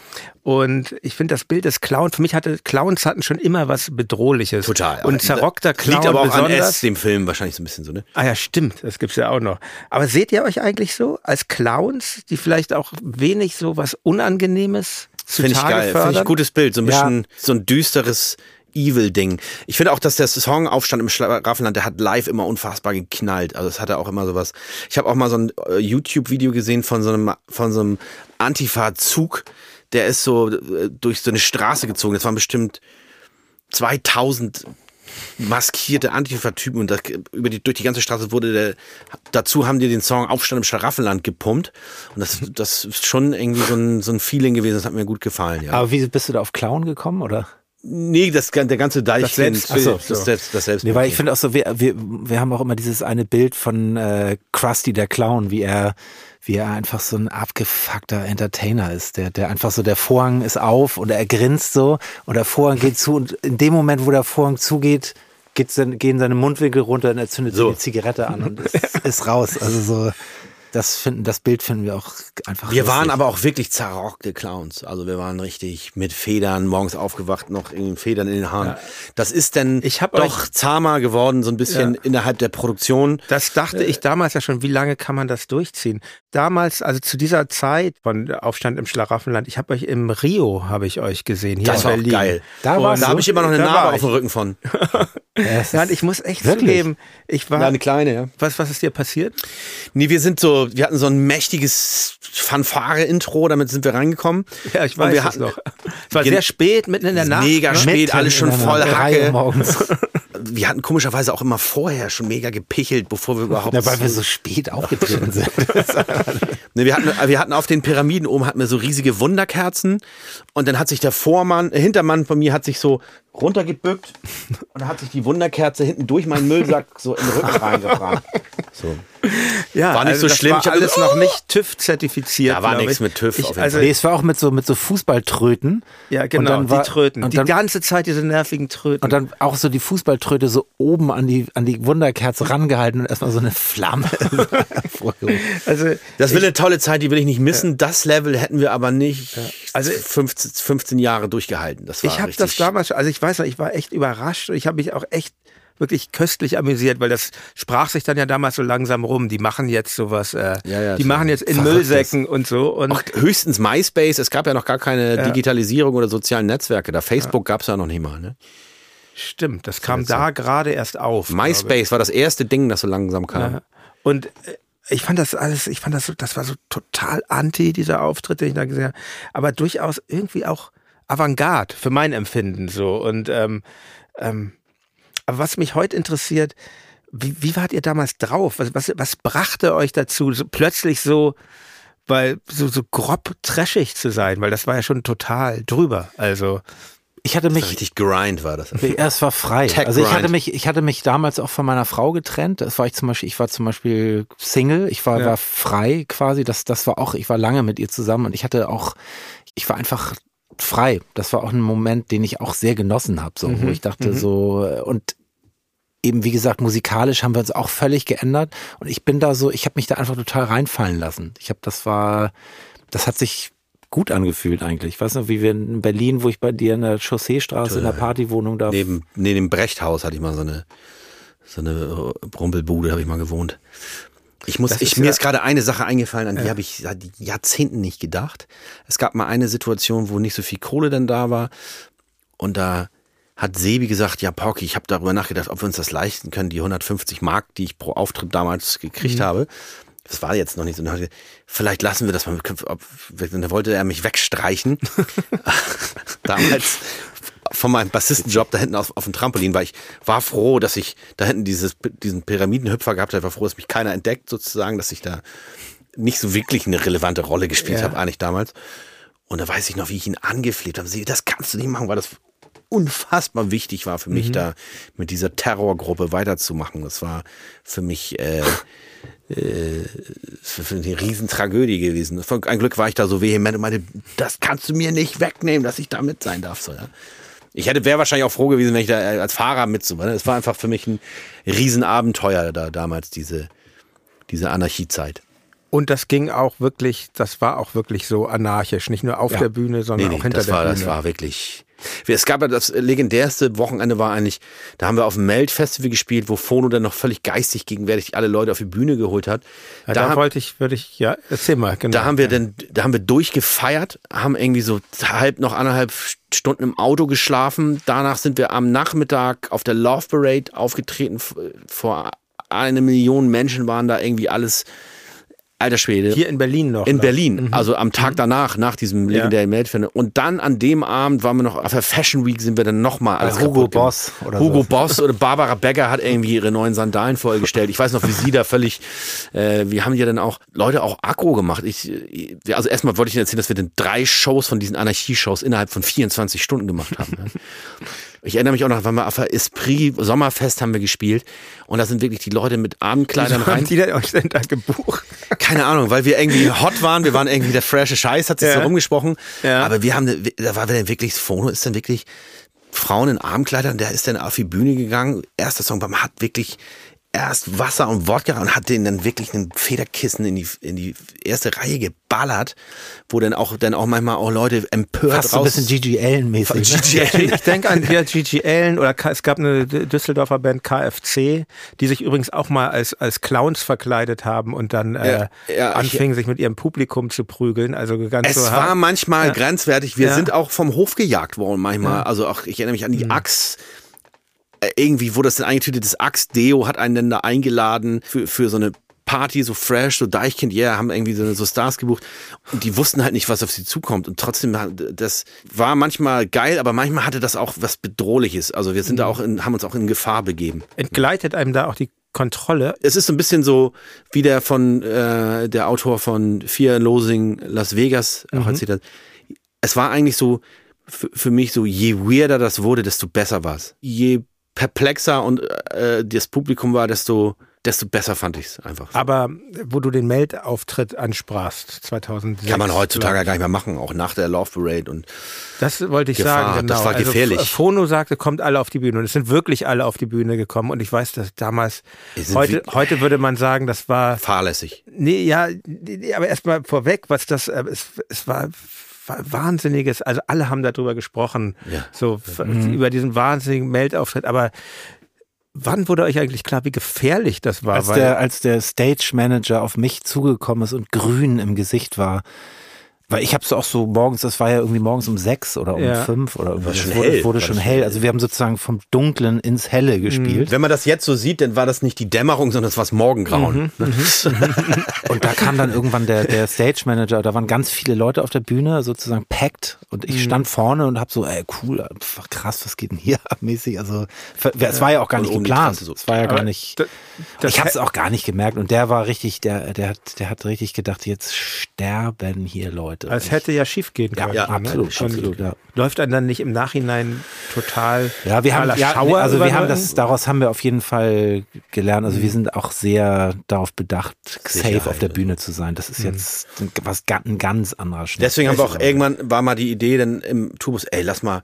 und ich finde das Bild des Clowns, für mich hatte Clowns hatten schon immer was Bedrohliches. Total. Und zerrockter Clown liegt aber auch besonders. an S, dem Film wahrscheinlich so ein bisschen so, ne? Ah ja, stimmt, das gibt's ja auch noch. Aber seht ihr euch eigentlich so als Clowns, die vielleicht auch wenig so was Unangenehmes Finde ich geil, finde ich ein gutes Bild, so ein bisschen ja. so ein düsteres Evil-Ding. Ich finde auch, dass der Song Aufstand im Schlaraffenland, der hat live immer unfassbar geknallt. Also es hatte auch immer sowas. Ich habe auch mal so ein äh, YouTube-Video gesehen von so einem, von so einem Antifa-Zug. Der ist so äh, durch so eine Straße gezogen. Das waren bestimmt 2000 maskierte Antifa-Typen und das, über die, durch die ganze Straße wurde der, dazu haben die den Song Aufstand im Schlaraffenland gepumpt und das, das ist schon irgendwie so ein, so ein Feeling gewesen, das hat mir gut gefallen, ja. Aber wie bist du da auf Clown gekommen, oder? Nee, das, der ganze Deichkind. Das, Selbst, so, das, Selbst, das Selbstbild. Nee, weil ich finde auch so, wir, wir, wir haben auch immer dieses eine Bild von äh, Krusty der Clown, wie er wie er einfach so ein abgefuckter Entertainer ist, der, der einfach so, der Vorhang ist auf und er grinst so und der Vorhang geht zu und in dem Moment, wo der Vorhang zugeht, geht, gehen seine Mundwinkel runter und er zündet so. die Zigarette an und ist, ist raus. Also so, das finden, das Bild finden wir auch einfach. Wir lustig. waren aber auch wirklich zerrockte Clowns. Also wir waren richtig mit Federn, morgens aufgewacht, noch in Federn in den Haaren. Ja. Das ist dann ich hab doch zahmer geworden, so ein bisschen ja. innerhalb der Produktion. Das dachte ich damals ja schon, wie lange kann man das durchziehen? Damals, also zu dieser Zeit von Aufstand im Schlaraffenland, ich habe euch im Rio, habe ich euch gesehen, hier das in Berlin. War geil. Da, da habe ich immer noch eine Narbe auf dem Rücken von. ja, ich muss echt Wirklich? zugeben, ich war. Ja, eine kleine, ja. Was, was ist dir passiert? Nee, wir sind so, wir hatten so ein mächtiges Fanfare-Intro, damit sind wir reingekommen. Ja, ich weiß wir hatten, noch. Es war sehr spät, mitten in der Nacht. Mega ne? spät, alles schon voll Hacke. wir hatten komischerweise auch immer vorher schon mega gepichelt, bevor wir überhaupt. Ja, weil wir so spät aufgetreten sind. ne, wir, hatten, wir hatten auf den Pyramiden oben hatten wir so riesige Wunderkerzen und dann hat sich der Vormann, Hintermann von mir hat sich so runtergebückt und dann hat sich die Wunderkerze hinten durch meinen Müllsack so in den Rücken reingebracht. So. Ja, war nicht also so schlimm. War ich alles noch nicht TÜV zertifiziert. Da war nichts mit TÜV. Ich, also, nee, es war auch mit so mit so Fußballtröten. Ja, genau. Und dann war, die Tröten. Und die dann, ganze Zeit diese nervigen Tröten. Und dann auch so die Fußballtröte so oben an die an die Wunderkerze rangehalten und erstmal so eine Flamme Also das will eine tolle Zeit, die will ich nicht missen. Ja. Das Level hätten wir aber nicht. Ja. Also 15, 15 Jahre durchgehalten. Das war ich habe das damals, also ich weiß noch, ich war echt überrascht. Ich habe mich auch echt wirklich köstlich amüsiert, weil das sprach sich dann ja damals so langsam rum. Die machen jetzt sowas, äh, ja, ja, die machen jetzt in Müllsäcken und so. Und Ach, höchstens MySpace, es gab ja noch gar keine ja. Digitalisierung oder sozialen Netzwerke. Da Facebook gab es ja noch nicht mal. Ne? Stimmt, das kam da so. gerade erst auf. MySpace war das erste Ding, das so langsam kam. Und äh, ich fand das alles, ich fand das so, das war so total anti, dieser Auftritt, den ich da gesehen habe. Aber durchaus irgendwie auch Avantgarde für mein Empfinden so. Und ähm, ähm, aber was mich heute interessiert, wie, wie wart ihr damals drauf? Was, was, was brachte euch dazu, so plötzlich so, weil so, so grob trashig zu sein? Weil das war ja schon total drüber. Also ich hatte mich richtig grind war das. Ja, es war frei. Tech also ich hatte mich, ich hatte mich damals auch von meiner Frau getrennt. Das war ich zum Beispiel, ich war zum Beispiel Single. Ich war, ja. war frei quasi. Das, das war auch, ich war lange mit ihr zusammen und ich hatte auch, ich war einfach frei. Das war auch ein Moment, den ich auch sehr genossen habe, so, mhm. wo ich dachte mhm. so und eben wie gesagt musikalisch haben wir uns auch völlig geändert und ich bin da so, ich habe mich da einfach total reinfallen lassen. Ich habe das war das hat sich gut angefühlt eigentlich. Ich weiß noch, wie wir in Berlin, wo ich bei dir in der Chausseestraße in der Partywohnung da neben neben dem Brechthaus hatte ich mal so eine so eine Brumpelbude habe ich mal gewohnt. Ich muss, ich, mir ja ist gerade eine Sache eingefallen, an die ja. habe ich seit Jahrzehnten nicht gedacht. Es gab mal eine Situation, wo nicht so viel Kohle denn da war. Und da hat Sebi gesagt, ja, Porky, ich habe darüber nachgedacht, ob wir uns das leisten können, die 150 Mark, die ich pro Auftritt damals gekriegt mhm. habe. Das war jetzt noch nicht so. Vielleicht lassen wir das mal. Da wollte er mich wegstreichen. damals von meinem Bassistenjob da hinten auf, auf dem Trampolin, weil ich war froh, dass ich da hinten dieses, diesen Pyramidenhüpfer gehabt habe, war froh, dass mich keiner entdeckt sozusagen, dass ich da nicht so wirklich eine relevante Rolle gespielt ja. habe, eigentlich damals. Und da weiß ich noch, wie ich ihn angefleht habe. Das kannst du nicht machen, weil das unfassbar wichtig war für mich, mhm. da mit dieser Terrorgruppe weiterzumachen. Das war für mich äh, äh, für eine Riesentragödie gewesen. Ein Glück war ich da so vehement und meinte, das kannst du mir nicht wegnehmen, dass ich da mit sein darf. So, ja. Ich hätte wäre wahrscheinlich auch froh gewesen, wenn ich da als Fahrer mit so. Es war einfach für mich ein Riesenabenteuer da damals diese diese Anarchiezeit. Und das ging auch wirklich, das war auch wirklich so anarchisch, nicht nur auf ja. der Bühne, sondern nee, nee, auch hinter der war, Bühne. Das war wirklich. Es gab ja das legendärste Wochenende war eigentlich, da haben wir auf dem Melt-Festival gespielt, wo Fono dann noch völlig geistig gegenwärtig alle Leute auf die Bühne geholt hat. Ja, da, da wollte ich, würde ich, ja, erzähl mal, genau. Da haben wir dann, da haben wir durchgefeiert, haben irgendwie so halb noch anderthalb Stunden im Auto geschlafen. Danach sind wir am Nachmittag auf der Love Parade aufgetreten. Vor eine Million Menschen waren da irgendwie alles alter Schwede. Hier in Berlin noch. In noch. Berlin, mhm. also am Tag mhm. danach, nach diesem legendären ja. Meldfinale. Und dann an dem Abend waren wir noch auf der Fashion Week, sind wir dann nochmal als Hugo Boss oder Hugo so. Boss oder Barbara Becker hat irgendwie ihre neuen Sandalen vorgestellt. Ich weiß noch, wie sie da völlig, äh, wir haben ja dann auch Leute auch aggro gemacht. Ich, also erstmal wollte ich Ihnen erzählen, dass wir dann drei Shows von diesen Anarchie-Shows innerhalb von 24 Stunden gemacht haben. Ich erinnere mich auch noch, wenn wir auf der Esprit Sommerfest haben wir gespielt und da sind wirklich die Leute mit Abendkleidern rein. Haben die denn euch denn da gebucht? Keine Ahnung, weil wir irgendwie hot waren, wir waren irgendwie der frische Scheiß, hat sich ja. so rumgesprochen. Ja. Aber wir haben, da war dann wirklich, das Phono ist dann wirklich Frauen in Abendkleidern, der ist dann auf die Bühne gegangen. Erster Song, man hat wirklich erst Wasser und Wodka und hat den dann wirklich einen Federkissen in die, in die erste Reihe geballert, wo dann auch, dann auch manchmal auch Leute empört Fast raus. so ein bisschen Gigi Allen mäßig. Ne? Ich denke an ja, Gigi Allen oder es gab eine Düsseldorfer Band KFC, die sich übrigens auch mal als, als Clowns verkleidet haben und dann äh, ja, ja, anfingen, ich, sich mit ihrem Publikum zu prügeln. Also ganz es so war manchmal ja. grenzwertig. Wir sind auch vom Hof gejagt worden manchmal. Also auch, ich erinnere mich an die mhm. Axt irgendwie wurde das dann eingetütet, das Axt Deo hat einen dann da eingeladen für, für so eine Party, so fresh, so Deichkind, ja, yeah, haben irgendwie so, so, Stars gebucht und die wussten halt nicht, was auf sie zukommt und trotzdem, das war manchmal geil, aber manchmal hatte das auch was Bedrohliches. Also wir sind mhm. da auch in, haben uns auch in Gefahr begeben. Entgleitet einem da auch die Kontrolle? Es ist so ein bisschen so, wie der von, äh, der Autor von Fear Losing Las Vegas auch mhm. erzählt hat. Es war eigentlich so, für mich so, je weirder das wurde, desto besser war es. Je perplexer und äh, das Publikum war, desto desto besser fand ich es einfach. Aber wo du den Meldauftritt ansprachst, 2006. Kann man heutzutage ja gar nicht mehr machen, auch nach der Love Parade und. Das wollte ich Gefahr, sagen, genau. Das war also gefährlich. Also, Fono sagte, kommt alle auf die Bühne und es sind wirklich alle auf die Bühne gekommen und ich weiß, dass damals, heute, heute würde man sagen, das war. Fahrlässig. Nee, ja, aber erstmal vorweg, was das, äh, es, es war wahnsinniges, also alle haben darüber gesprochen, ja. so mhm. über diesen wahnsinnigen Meldauftritt, aber wann wurde euch eigentlich klar, wie gefährlich das war? Als der, als der Stage Manager auf mich zugekommen ist und grün im Gesicht war, weil ich habe es auch so morgens, das war ja irgendwie morgens um sechs oder um ja. fünf oder irgendwas. Schon wurde, hell. wurde schon hell. Also wir haben sozusagen vom Dunklen ins Helle gespielt. Wenn man das jetzt so sieht, dann war das nicht die Dämmerung, sondern es war das Morgengrauen. Mhm. mhm. und da kam dann irgendwann der, der Stage Manager, da waren ganz viele Leute auf der Bühne, sozusagen packed. Und ich mhm. stand vorne und habe so, ey, cool, krass, was geht denn hier mäßig? Also es war ja auch gar nicht geplant. Es war ja gar nicht. ich habe es auch gar nicht gemerkt. Und der war richtig, der, der hat, der hat richtig gedacht, jetzt sterben hier Leute. Leute. Es hätte ja schief gehen können. Ja, ja ne? absolut, absolut ja. Läuft einem dann nicht im Nachhinein total Ja, wir haben ja, Schauer also wir haben das daraus haben wir auf jeden Fall gelernt. Also mhm. wir sind auch sehr darauf bedacht, Sicherheit, safe auf der Bühne zu sein. Das ist mhm. jetzt was ein ganz anderer Schnitt. Deswegen haben wir auch irgendwann war mal die Idee dann im Tubus, ey, lass mal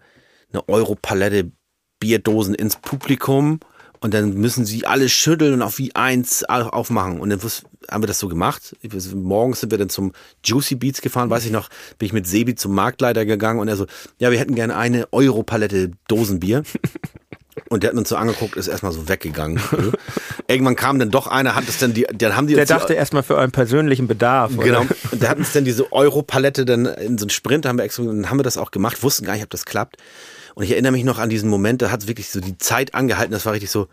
eine Europalette Bierdosen ins Publikum und dann müssen sie alle schütteln und auf wie eins aufmachen. Und dann haben wir das so gemacht. Morgens sind wir dann zum Juicy Beats gefahren, weiß ich noch, bin ich mit Sebi zum Marktleiter gegangen und er so, ja, wir hätten gerne eine Euro-Palette Dosenbier. Und der hat uns so angeguckt, ist erstmal so weggegangen. Irgendwann kam dann doch einer, hat es dann die, dann haben die. Der dachte erstmal für euren persönlichen Bedarf. Genau. Und der hat uns dann diese Euro-Palette dann in so einen Sprint, haben wir extra, dann haben wir das auch gemacht, wussten gar nicht, ob das klappt. Und ich erinnere mich noch an diesen Moment, da hat es wirklich so die Zeit angehalten, das war richtig so,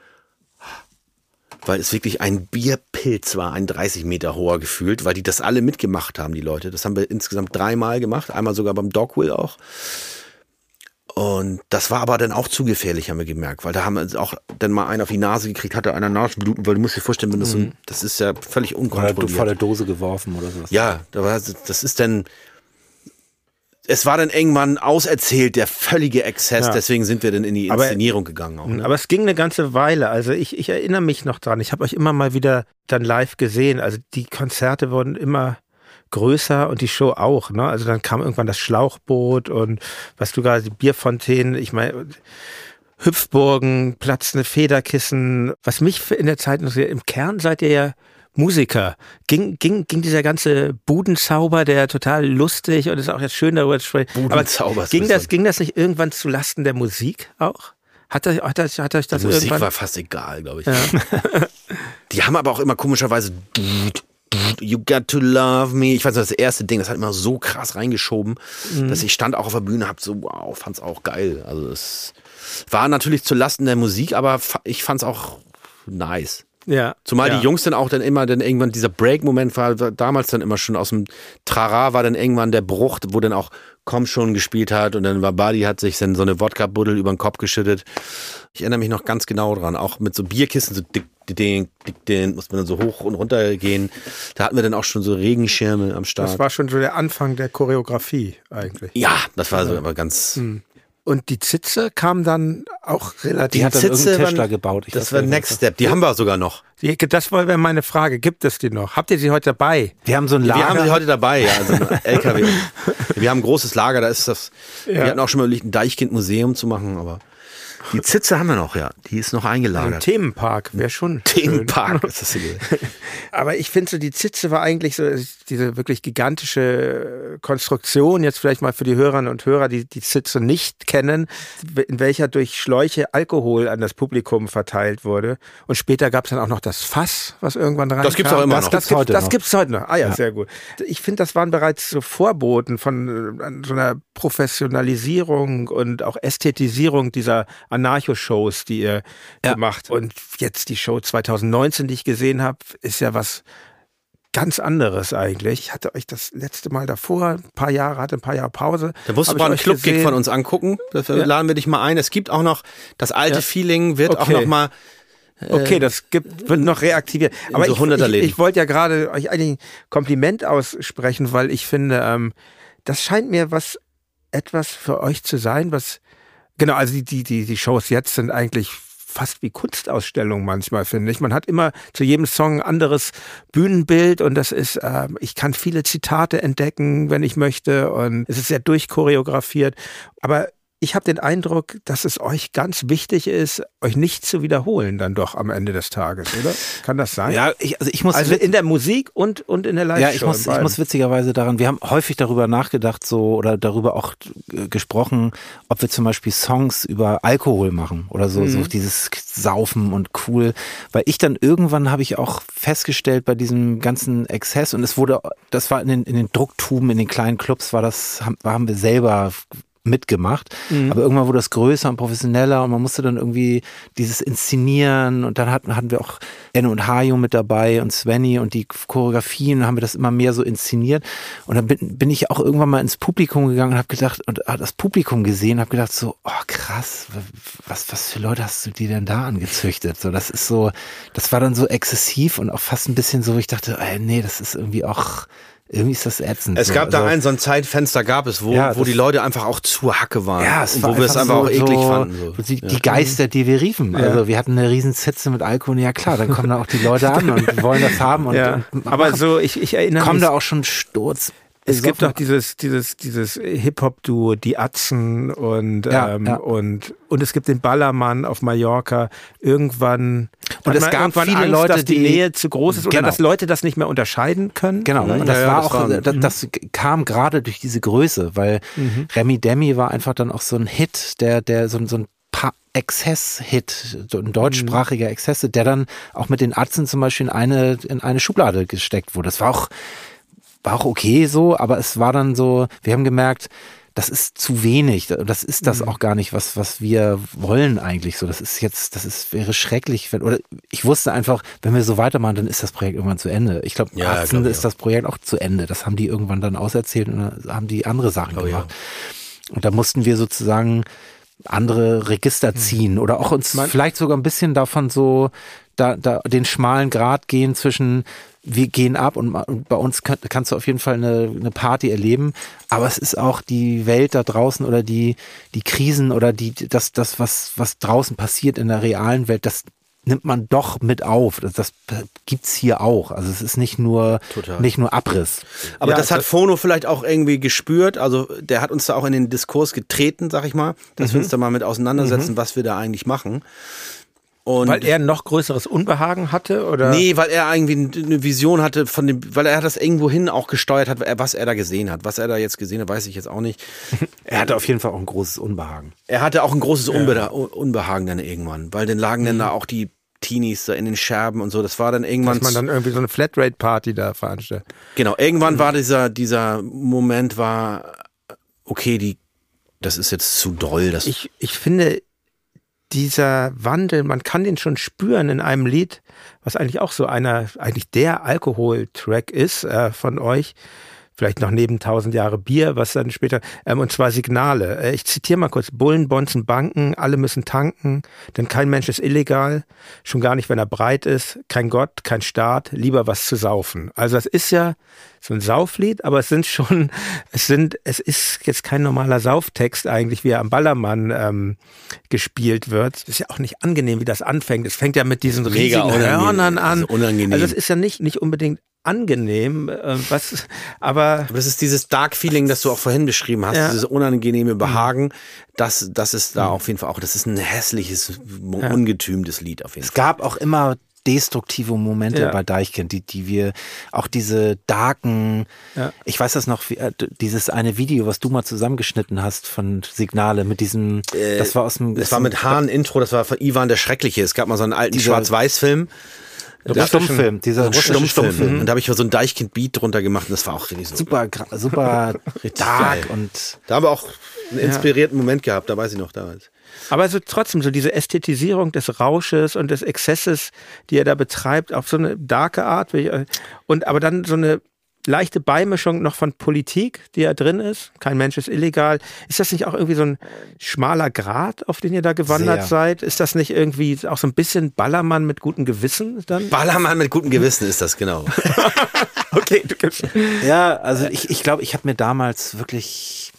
weil es wirklich ein Bierpilz war, ein 30 Meter hoher gefühlt, weil die das alle mitgemacht haben, die Leute. Das haben wir insgesamt dreimal gemacht, einmal sogar beim Dogwill auch. Und das war aber dann auch zu gefährlich, haben wir gemerkt, weil da haben wir auch dann mal einen auf die Nase gekriegt, hatte einer Nasenbluten, weil du musst dir vorstellen, wenn das mhm. so, das ist ja völlig unkontrolliert. Oder du vor der Dose geworfen oder sowas. Ja, das ist dann, es war dann irgendwann auserzählt, der völlige Exzess, ja. deswegen sind wir dann in die Inszenierung aber, gegangen. Auch, ne? Aber es ging eine ganze Weile. Also ich, ich erinnere mich noch dran. Ich habe euch immer mal wieder dann live gesehen. Also die Konzerte wurden immer größer und die Show auch. Ne? Also dann kam irgendwann das Schlauchboot und was du gerade, die Bierfontänen, ich meine, Hüpfburgen, platzende Federkissen. Was mich in der Zeit noch sehr, im Kern seid ihr ja Musiker. Ging, ging, ging dieser ganze Budenzauber, der total lustig und ist auch jetzt schön darüber zu sprechen. Budenzauber. ging das, ging das nicht irgendwann zu Lasten der Musik auch? Hat euch, hat euch, hat euch das Die Musik war fast egal, glaube ich. Ja. Die haben aber auch immer komischerweise You got to love me. Ich weiß nicht, das erste Ding, das hat immer so krass reingeschoben, mhm. dass ich stand auch auf der Bühne, hab so, wow, fand's auch geil. Also es war natürlich zu Lasten der Musik, aber ich fand's auch nice. Ja. Zumal ja. die Jungs dann auch dann immer dann irgendwann dieser Break-Moment war, damals dann immer schon aus dem Trara war dann irgendwann der Bruch, wo dann auch Komm schon gespielt hat und dann war Buddy hat sich dann so eine Wodka-Buddel über den Kopf geschüttet. Ich erinnere mich noch ganz genau dran, auch mit so Bierkissen, so dick, dick, dick, dick, muss man dann so hoch und runter gehen. Da hatten wir dann auch schon so Regenschirme am Start. Das war schon so der Anfang der Choreografie eigentlich. Ja, das war so aber ganz. Hm. Und die Zitze kam dann auch relativ. Die hat dann Zitze Tischler gebaut. Ich das war Next Step. Die haben wir sogar noch. Die, das wäre meine Frage. Gibt es die noch? Habt ihr sie heute dabei? Wir haben so ein Lager. Wir haben sie heute dabei, ja. Also ein LKW. wir haben ein großes Lager. Da ist das. Ja. Wir hatten auch schon mal überlegt, ein Deichkind-Museum zu machen, aber. Die Zitze haben wir noch, ja. Die ist noch eingelagert. Ein Themenpark wäre schon. Themenpark, ist das Aber ich finde so, die Zitze war eigentlich so diese wirklich gigantische Konstruktion, jetzt vielleicht mal für die Hörerinnen und Hörer, die die Zitze nicht kennen, in welcher durch Schläuche Alkohol an das Publikum verteilt wurde. Und später gab es dann auch noch das Fass, was irgendwann rein Das gibt's auch immer das, noch. Das, das, gibt, das gibt's heute noch. Ah ja, ja, sehr gut. Ich finde, das waren bereits so Vorboten von äh, so einer Professionalisierung und auch Ästhetisierung dieser Anarcho-Shows, die ihr ja. gemacht. Und jetzt die Show 2019, die ich gesehen habe, ist ja was ganz anderes eigentlich. Ich hatte euch das letzte Mal davor, ein paar Jahre, hatte ein paar Jahre Pause. Da musst du mal einen Club-Gig von uns angucken. Dafür ja. laden wir dich mal ein. Es gibt auch noch, das alte ja. Feeling wird okay. auch noch mal äh, Okay, das gibt, wird noch reaktiviert. Aber so ich, ich, ich wollte ja gerade euch eigentlich ein Kompliment aussprechen, weil ich finde, ähm, das scheint mir was etwas für euch zu sein, was Genau, also die, die, die, die Shows jetzt sind eigentlich fast wie Kunstausstellung manchmal, finde ich. Man hat immer zu jedem Song ein anderes Bühnenbild und das ist, äh, ich kann viele Zitate entdecken, wenn ich möchte und es ist sehr durchchoreografiert. Aber ich habe den Eindruck, dass es euch ganz wichtig ist, euch nicht zu wiederholen, dann doch am Ende des Tages, oder? Kann das sein? Ja, ich, also ich muss. Also in der Musik und, und in der Live-Show. Ja, ich muss, ich muss witzigerweise daran, wir haben häufig darüber nachgedacht, so, oder darüber auch äh, gesprochen, ob wir zum Beispiel Songs über Alkohol machen oder so, mhm. so dieses Saufen und cool. Weil ich dann irgendwann habe ich auch festgestellt bei diesem ganzen Exzess und es wurde, das war in den, in den Drucktuben, in den kleinen Clubs, war das, haben, haben wir selber mitgemacht. Mhm. Aber irgendwann wurde das größer und professioneller und man musste dann irgendwie dieses Inszenieren und dann hatten, hatten wir auch Enne und Hajo mit dabei und Svenny und die Choreografien haben wir das immer mehr so inszeniert. Und dann bin, bin ich auch irgendwann mal ins Publikum gegangen und habe gedacht und habe das Publikum gesehen, habe gedacht so, oh krass, was, was für Leute hast du die denn da angezüchtet? So, das ist so, das war dann so exzessiv und auch fast ein bisschen so, ich dachte, ey, nee, das ist irgendwie auch irgendwie ist das ätzend. Es gab so. da also, ein, so ein Zeitfenster gab es, wo, ja, wo die Leute einfach auch zu Hacke waren. Ja, es und war wo wir es einfach so, auch eklig so, fanden. So. Die, ja. die, Geister, die wir riefen. Also wir hatten eine riesen Zitze mit Alkohol. Ja klar, dann kommen da auch die Leute an und wollen das haben. Und, ja. und Aber so, ich, ich erinnere mich. Kommen da auch schon Sturz es gibt doch dieses, dieses, dieses Hip-Hop-Duo, die Atzen und, ja, ähm, ja. und, und es gibt den Ballermann auf Mallorca. Irgendwann, und es gab viele Angst, Leute, dass die, die, Nähe zu groß ist genau. oder dass Leute das nicht mehr unterscheiden können. Genau. Und das ja, war das auch, war, das, das, kam gerade durch diese Größe, weil mhm. Remy Demi war einfach dann auch so ein Hit, der, der, so, so ein Exzess-Hit, so ein deutschsprachiger mhm. Exzess, der dann auch mit den Atzen zum Beispiel in eine, in eine Schublade gesteckt wurde. Das war auch, war auch okay so, aber es war dann so, wir haben gemerkt, das ist zu wenig. Das ist das mhm. auch gar nicht, was, was wir wollen eigentlich so. Das ist jetzt, das ist, wäre schrecklich, wenn, oder ich wusste einfach, wenn wir so weitermachen, dann ist das Projekt irgendwann zu Ende. Ich glaube, ja, 18 glaub, ist ja. das Projekt auch zu Ende. Das haben die irgendwann dann auserzählt und dann haben die andere Sachen oh, gemacht. Ja. Und da mussten wir sozusagen andere Register mhm. ziehen oder auch uns vielleicht sogar ein bisschen davon so da, da den schmalen Grad gehen zwischen wir gehen ab und, bei uns kann, kannst du auf jeden Fall eine, eine Party erleben. Aber es ist auch die Welt da draußen oder die, die Krisen oder die, das, das, was, was draußen passiert in der realen Welt, das nimmt man doch mit auf. Das, das gibt's hier auch. Also es ist nicht nur, Total. nicht nur Abriss. Aber ja, das hat Fono vielleicht auch irgendwie gespürt. Also der hat uns da auch in den Diskurs getreten, sag ich mal, dass mhm. wir uns da mal mit auseinandersetzen, mhm. was wir da eigentlich machen. Und weil er ein noch größeres Unbehagen hatte, oder? Nee, weil er irgendwie eine Vision hatte von dem, weil er das irgendwo hin auch gesteuert hat, was er da gesehen hat. Was er da jetzt gesehen hat, weiß ich jetzt auch nicht. er hatte auf jeden Fall auch ein großes Unbehagen. Er hatte auch ein großes Unbe ja. Unbehagen dann irgendwann, weil dann lagen mhm. dann da auch die Teenies da in den Scherben und so. Das war dann irgendwann. Dass man dann irgendwie so eine Flatrate-Party da veranstaltet. Genau, irgendwann mhm. war dieser, dieser Moment war, okay, die, das ist jetzt zu doll. Das ich, ich finde, dieser Wandel, man kann den schon spüren in einem Lied, was eigentlich auch so einer, eigentlich der Alkohol-Track ist äh, von euch vielleicht noch neben 1000 Jahre Bier, was dann später, ähm, und zwar Signale. Äh, ich zitiere mal kurz, Bullen, Bonzen, Banken, alle müssen tanken, denn kein Mensch ist illegal, schon gar nicht, wenn er breit ist, kein Gott, kein Staat, lieber was zu saufen. Also das ist ja so ein Sauflied, aber es sind schon, es sind, es ist jetzt kein normaler Sauftext eigentlich, wie er am Ballermann ähm, gespielt wird. Es ist ja auch nicht angenehm, wie das anfängt. Es fängt ja mit diesen riesigen Hörnern an. Also, unangenehm. also es ist ja nicht, nicht unbedingt angenehm, äh, was, aber. Aber das ist dieses Dark Feeling, das du auch vorhin beschrieben hast, ja. dieses unangenehme Behagen, das, das ist da mhm. auf jeden Fall auch, das ist ein hässliches, ungetümtes Lied auf jeden es Fall. Es gab auch immer destruktive Momente ja. bei Deichkind, die, die wir, auch diese darken, ja. ich weiß das noch, äh, dieses eine Video, was du mal zusammengeschnitten hast von Signale mit diesem, äh, das war aus dem. Das war mit Hahn Intro, das war von Ivan der Schreckliche. Es gab mal so einen alten Schwarz-Weiß-Film. Der Stummfilm, dieser Stummfilm. Stummfilm. Mhm. Und da habe ich mal so ein Deichkind-Beat drunter gemacht und das war auch richtig so. Super, super dark und. Da haben wir auch einen inspirierten ja. Moment gehabt, da weiß ich noch damals. Aber so trotzdem, so diese Ästhetisierung des Rausches und des Exzesses, die er da betreibt, auf so eine darke Art. Und aber dann so eine leichte Beimischung noch von Politik, die ja drin ist. Kein Mensch ist illegal. Ist das nicht auch irgendwie so ein schmaler Grat, auf den ihr da gewandert Sehr. seid? Ist das nicht irgendwie auch so ein bisschen Ballermann mit gutem Gewissen dann? Ballermann mit gutem Gewissen ist das, genau. okay, du gibst. Ja, also ich, ich glaube, ich habe mir damals wirklich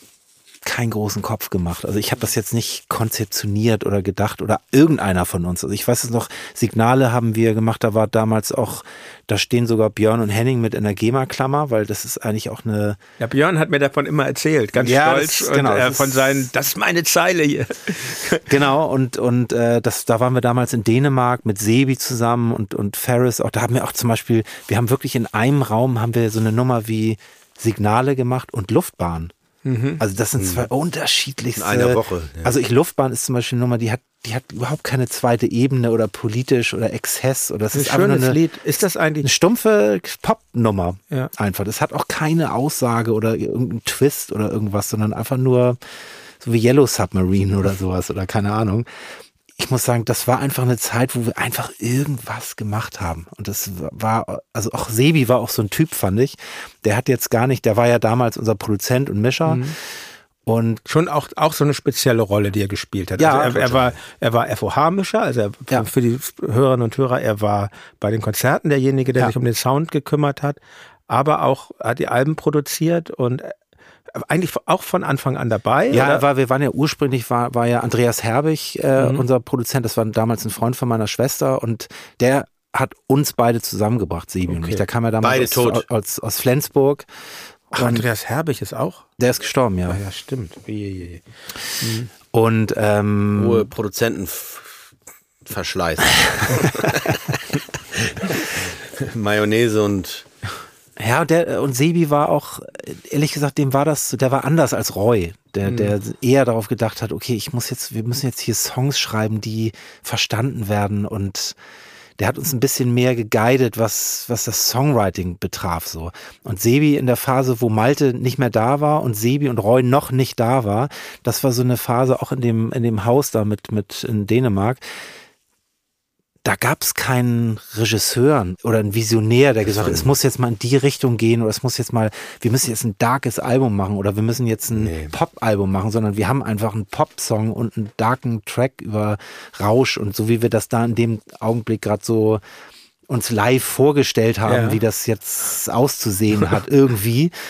keinen großen Kopf gemacht. Also ich habe das jetzt nicht konzeptioniert oder gedacht oder irgendeiner von uns. Also ich weiß es noch, Signale haben wir gemacht, da war damals auch, da stehen sogar Björn und Henning mit in der GEMA-Klammer, weil das ist eigentlich auch eine... Ja, Björn hat mir davon immer erzählt, ganz ja, stolz das, genau, und äh, von seinen, das ist meine Zeile hier. genau, und, und äh, das, da waren wir damals in Dänemark mit Sebi zusammen und, und Ferris, auch da haben wir auch zum Beispiel, wir haben wirklich in einem Raum haben wir so eine Nummer wie Signale gemacht und Luftbahn. Mhm. Also das sind zwei mhm. unterschiedlichste. In einer Woche. Ja. Also ich Luftbahn ist zum Beispiel eine Nummer, die hat, die hat überhaupt keine zweite Ebene oder politisch oder Exzess oder das, das ist, schönes eine, Lied. Ist das eigentlich eine stumpfe Popnummer? Ja. Einfach. Das hat auch keine Aussage oder irgendeinen Twist oder irgendwas, sondern einfach nur so wie Yellow Submarine oder sowas oder keine Ahnung ich muss sagen, das war einfach eine Zeit, wo wir einfach irgendwas gemacht haben. Und das war, also auch Sebi war auch so ein Typ, fand ich. Der hat jetzt gar nicht, der war ja damals unser Produzent und Mischer. Mhm. Und schon auch, auch so eine spezielle Rolle, die er gespielt hat. Ja, also er, er war, er war FOH-Mischer, also er, ja. für die Hörerinnen und Hörer, er war bei den Konzerten derjenige, der ja. sich um den Sound gekümmert hat, aber auch hat die Alben produziert und eigentlich auch von Anfang an dabei? Ja, war, wir waren ja ursprünglich, war, war ja Andreas Herbig, äh, mhm. unser Produzent, das war damals ein Freund von meiner Schwester und der hat uns beide zusammengebracht, Sebi okay. und mich. Da kam er damals aus, aus, aus, Flensburg. Ach, Andreas Herbig ist auch? Der ist gestorben, ja. Ah, ja, stimmt. Mhm. Und ähm, hohe Produzentenverschleiß. Mayonnaise und ja, und, der, und Sebi war auch, ehrlich gesagt, dem war das, der war anders als Roy, der, mhm. der eher darauf gedacht hat, okay, ich muss jetzt, wir müssen jetzt hier Songs schreiben, die verstanden werden und der hat uns ein bisschen mehr geguidet, was, was das Songwriting betraf, so. Und Sebi in der Phase, wo Malte nicht mehr da war und Sebi und Roy noch nicht da war, das war so eine Phase auch in dem, in dem Haus da mit, mit in Dänemark da gab es keinen Regisseur oder einen Visionär, der gesagt hat, es muss jetzt mal in die Richtung gehen oder es muss jetzt mal, wir müssen jetzt ein darkes Album machen oder wir müssen jetzt ein nee. Pop-Album machen, sondern wir haben einfach einen Pop-Song und einen darken Track über Rausch und so wie wir das da in dem Augenblick gerade so uns live vorgestellt haben, ja. wie das jetzt auszusehen hat irgendwie.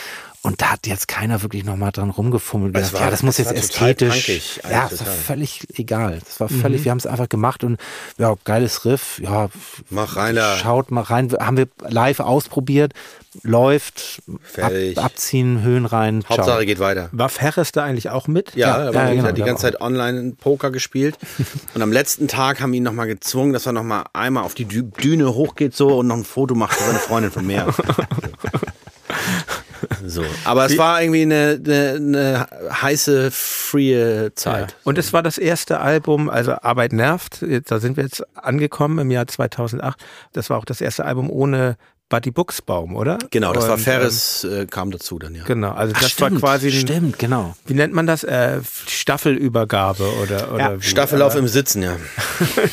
Und da hat jetzt keiner wirklich nochmal dran rumgefummelt. Gedacht, war, ja, das muss jetzt ästhetisch. Punkig, ja, das war völlig egal. Das war völlig, mhm. wir haben es einfach gemacht und ja, geiles Riff. Ja, mach rein da. Schaut mal rein. Haben wir live ausprobiert. Läuft, ab, abziehen, Höhen rein. Hauptsache ciao. geht weiter. War Ferris da eigentlich auch mit? Ja, ja, ja genau, hat die ganze Zeit online Poker gespielt. und am letzten Tag haben wir ihn nochmal gezwungen, dass er nochmal einmal auf die Düne hochgeht so und noch ein Foto macht für seine Freundin von mir. So. Aber es war irgendwie eine, eine, eine heiße, free Zeit. Ja. Und es war das erste Album, also Arbeit nervt. Da sind wir jetzt angekommen im Jahr 2008. Das war auch das erste Album ohne Buddy Buchsbaum, oder? Genau, das Und, war Ferris, äh, kam dazu dann, ja. Genau, also Ach, das stimmt, war quasi, ein, stimmt, genau. wie nennt man das? Äh, Staffelübergabe oder, oder Ja, wie? Staffellauf Aber- im Sitzen, ja.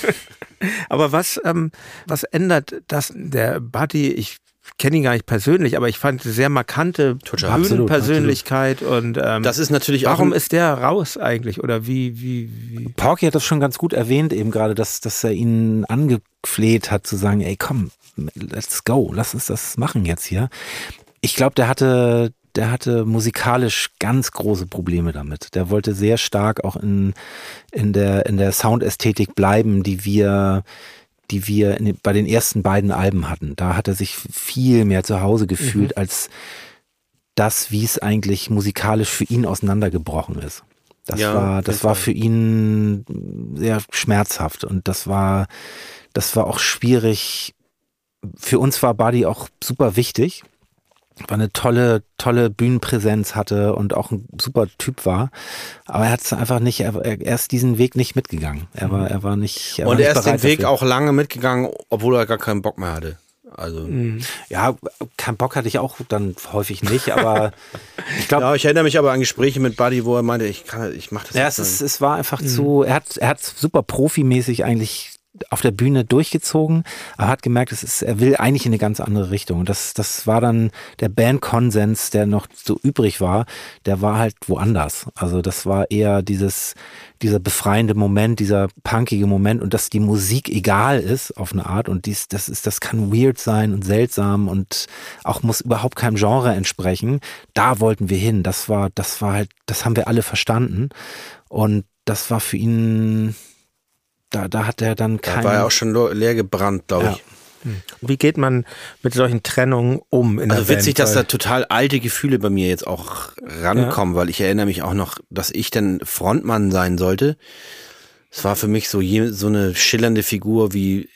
Aber was, ähm, was ändert das? Der Buddy, ich kenne ihn gar nicht persönlich, aber ich fand sehr markante. Bühnenpersönlichkeit und ähm, Das ist natürlich warum ist der raus eigentlich oder wie wie wie? Porky hat das schon ganz gut erwähnt, eben gerade, dass, dass er ihn angefleht hat, zu sagen, ey, komm, let's go, lass uns das machen jetzt hier. Ich glaube, der hatte, der hatte musikalisch ganz große Probleme damit. Der wollte sehr stark auch in, in der, in der Soundästhetik bleiben, die wir, die wir in, bei den ersten beiden Alben hatten. Da hat er sich viel mehr zu Hause gefühlt als das, wie es eigentlich musikalisch für ihn auseinandergebrochen ist. Das Ja, war, das war für ihn sehr schmerzhaft und das war, das war auch schwierig. Für uns war Buddy auch super wichtig, war eine tolle, tolle Bühnenpräsenz hatte und auch ein super Typ war. Aber er hat es einfach nicht, er, er ist diesen Weg nicht mitgegangen. Er war, er war nicht. Er war und nicht er ist den Weg dafür. auch lange mitgegangen, obwohl er gar keinen Bock mehr hatte. Also. Ja, keinen Bock hatte ich auch dann häufig nicht, aber ich glaube, Ja, ich erinnere mich aber an Gespräche mit Buddy, wo er meinte, ich kann, ich mach das Ja, es, ist, es war einfach zu, er hat, er hat super profimäßig eigentlich auf der Bühne durchgezogen, aber hat gemerkt, es ist, er will eigentlich in eine ganz andere Richtung. Und das, das war dann der Bandkonsens, der noch so übrig war, der war halt woanders. Also das war eher dieses, dieser befreiende Moment, dieser punkige Moment und dass die Musik egal ist auf eine Art und dies, das ist, das kann weird sein und seltsam und auch muss überhaupt keinem Genre entsprechen. Da wollten wir hin. Das war, das war halt, das haben wir alle verstanden und das war für ihn, da, da hat er dann Da kein, war er auch schon leer gebrannt, glaube Ja. ich. Wie geht man mit solchen Trennungen um in Also witzig, Band? dass da total alte Gefühle bei mir jetzt auch rankommen, weil ich erinnere mich auch noch, dass ich dann Frontmann sein sollte. Es war für mich so, je, so eine schillernde Figur wie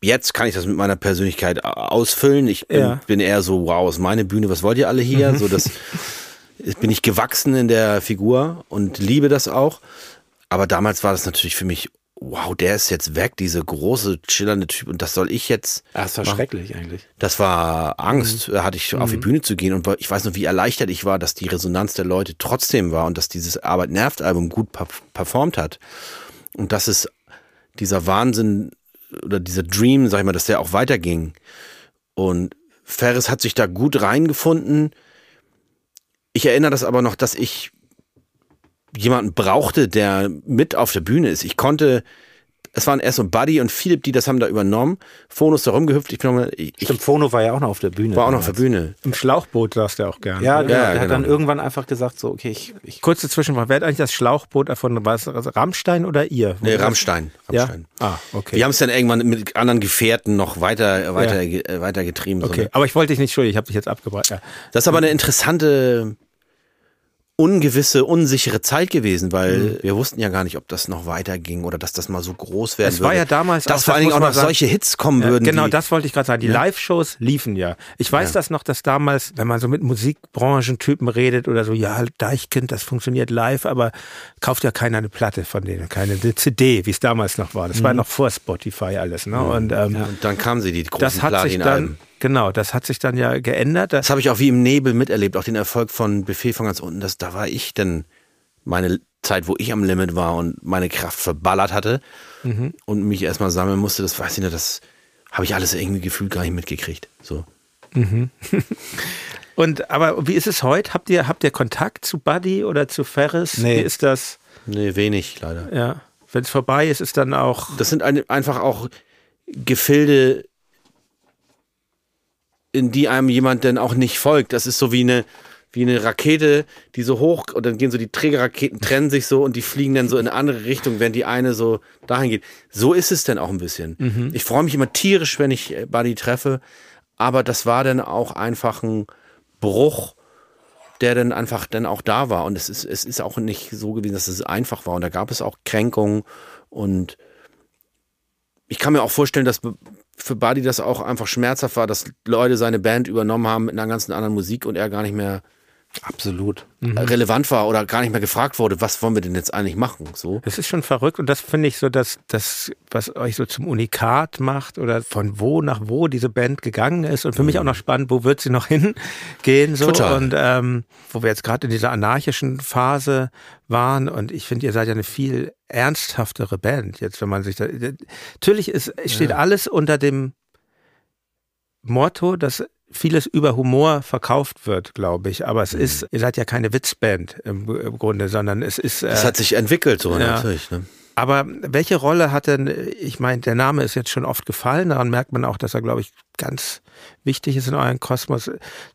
jetzt kann ich das mit meiner Persönlichkeit ausfüllen. Ich bin, Ja. bin eher so, wow, ist meine Bühne, was wollt ihr alle hier? So das bin ich gewachsen in der Figur und liebe das auch. Aber damals war das natürlich für mich, wow, der ist jetzt weg, diese große, schillernde Typ und das soll ich jetzt das war schrecklich eigentlich. das war Angst, äh, hatte ich auf die Bühne zu gehen und ich weiß noch, wie erleichtert ich war, dass die Resonanz der Leute trotzdem war und dass dieses Arbeit nervt Album gut per performt hat. Und dass es dieser Wahnsinn oder dieser Dream, sag ich mal, dass der auch weiterging. Und Ferris hat sich da gut reingefunden. Ich erinnere das aber noch, dass ich jemanden brauchte, der mit auf der Bühne ist. Ich konnte, es waren erst so Buddy und Philipp, die das haben da übernommen. Phono ist da rumgehüpft. Ich bin noch mal, ich, Stimmt, Phono war ja auch noch auf der Bühne. war auch noch auf der Bühne. Im Schlauchboot saß der auch gern. Ja, oder? genau. Ja, der hat genau. dann irgendwann einfach gesagt, so, okay, ich, ich Kurze Zwischenfrage, wer hat eigentlich das Schlauchboot erfunden? War es Rammstein oder ihr? Nee, Rammstein. Ja? Rammstein. Ah, okay. Wir haben es dann irgendwann mit anderen Gefährten noch weiter, weiter, äh, weiter getrieben. So okay, eine- aber ich wollte dich nicht schuldig, ich habe dich jetzt abgebracht. Ja. Das ist aber eine interessante, ungewisse, unsichere Zeit gewesen, weil Mhm. wir wussten ja gar nicht, ob das noch weiterging oder dass das mal so groß werden Es würde. war ja damals dass auch- vor allen Dingen auch noch sagen- solche Hits kommen Ja, würden. genau, das wollte ich gerade sagen. Die Live-Shows liefen ja. Ich weiß das noch, dass damals, wenn man so mit Musikbranchentypen redet oder so, ja, Deichkind, das funktioniert live, aber kauft ja keiner eine Platte von denen, keine eine CD, wie es damals noch war. Das Mhm. war noch vor Spotify alles. Ne? Und ähm, Und dann kamen sie, die großen das hat sich dann, genau, das hat sich dann ja geändert. Das, habe ich auch wie im Nebel miterlebt, auch den Erfolg von Buffet von ganz unten. Das, da war ich dann meine Zeit, wo ich am Limit war und meine Kraft verballert hatte Mhm. und mich erstmal sammeln musste. Das weiß ich nicht, das habe ich alles irgendwie gefühlt gar nicht mitgekriegt. So. und aber wie ist es heute? Habt ihr, habt ihr Kontakt zu Buddy oder zu Ferris? Nee. Wie ist das? Nee, wenig leider. Ja. Wenn es vorbei ist, ist dann auch. Das sind eine, einfach auch Gefilde, in die einem jemand dann auch nicht folgt. Das ist so wie eine, wie eine Rakete, die so hoch, und dann gehen so die Trägerraketen, trennen sich so und die fliegen dann so in eine andere Richtung, während die eine so dahin geht. So ist es dann auch ein bisschen. Ich freue mich immer tierisch, wenn ich äh, Buddy treffe, aber das war dann auch einfach ein Bruch, der dann einfach dann auch da war. Und es ist, es ist auch nicht so gewesen, dass es einfach war. Und da gab es auch Kränkungen und ich kann mir auch vorstellen, dass für Buddy das auch einfach schmerzhaft war, dass Leute seine Band übernommen haben mit einer ganzen anderen Musik und er gar nicht mehr Absolut. Mhm. relevant war oder gar nicht mehr gefragt wurde, was wollen wir denn jetzt eigentlich machen? So. Das ist schon verrückt und das finde ich so, dass das, was euch so zum Unikat macht oder von wo nach wo diese Band gegangen ist und für mhm. mich auch noch spannend, wo wird sie noch hingehen so Total. und ähm, wo wir jetzt gerade in dieser anarchischen Phase waren und ich finde, ihr seid ja eine viel ernsthaftere Band jetzt, wenn man sich da natürlich ist steht ja. alles unter dem Motto, dass vieles über Humor verkauft wird, glaube ich. Aber es mhm. ist, ihr seid ja keine Witzband im, im Grunde, sondern es ist. Äh, es hat sich entwickelt, so ja. natürlich. Ne? Aber welche Rolle hat denn, ich meine, der Name ist jetzt schon oft gefallen, daran merkt man auch, dass er, glaube ich, ganz wichtig ist in eurem Kosmos.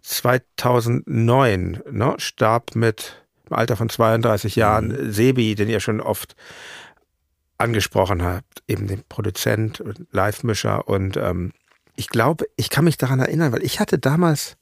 2009 ne, starb mit im Alter von 32 Jahren mhm. Sebi, den ihr schon oft angesprochen habt, eben den Produzent und Live-Mischer und ähm, ich glaube, ich kann mich daran erinnern, weil ich hatte damals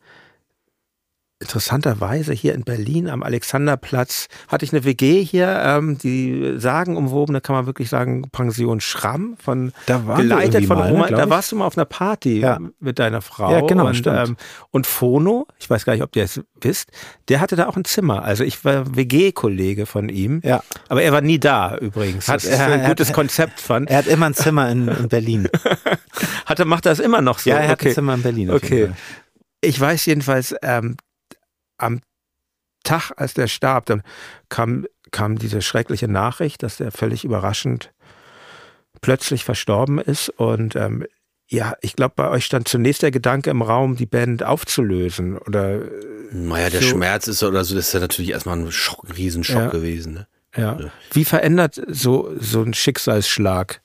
interessanterweise hier in Berlin am Alexanderplatz hatte ich eine WG hier, ähm, die sagenumwobene, kann man wirklich sagen, Pension Schramm von da geleitet von mal, Oma. Ne, da warst du mal auf einer Party ja. mit deiner Frau. Ja, genau, und, stimmt. Ähm, und Fono, ich weiß gar nicht, ob ihr es wisst, der hatte da auch ein Zimmer. Also ich war WG-Kollege von ihm. Ja. Aber er war nie da übrigens. Hat, er, ein gutes hat, Konzept fand. Er hat immer ein Zimmer in, in Berlin. hat er, macht er das immer noch so? Ja, er hat okay. ein Zimmer in Berlin. Okay. Ich weiß jedenfalls, ähm, am Tag, als der starb, dann kam, kam diese schreckliche Nachricht, dass der völlig überraschend plötzlich verstorben ist. Und ähm, ja, ich glaube, bei euch stand zunächst der Gedanke im Raum, die Band aufzulösen. Oder naja, der so. Schmerz ist oder so, das ist ja natürlich erstmal ein, Schock, ein Riesenschock ja. gewesen. Ne? Ja. Wie verändert so, so ein Schicksalsschlag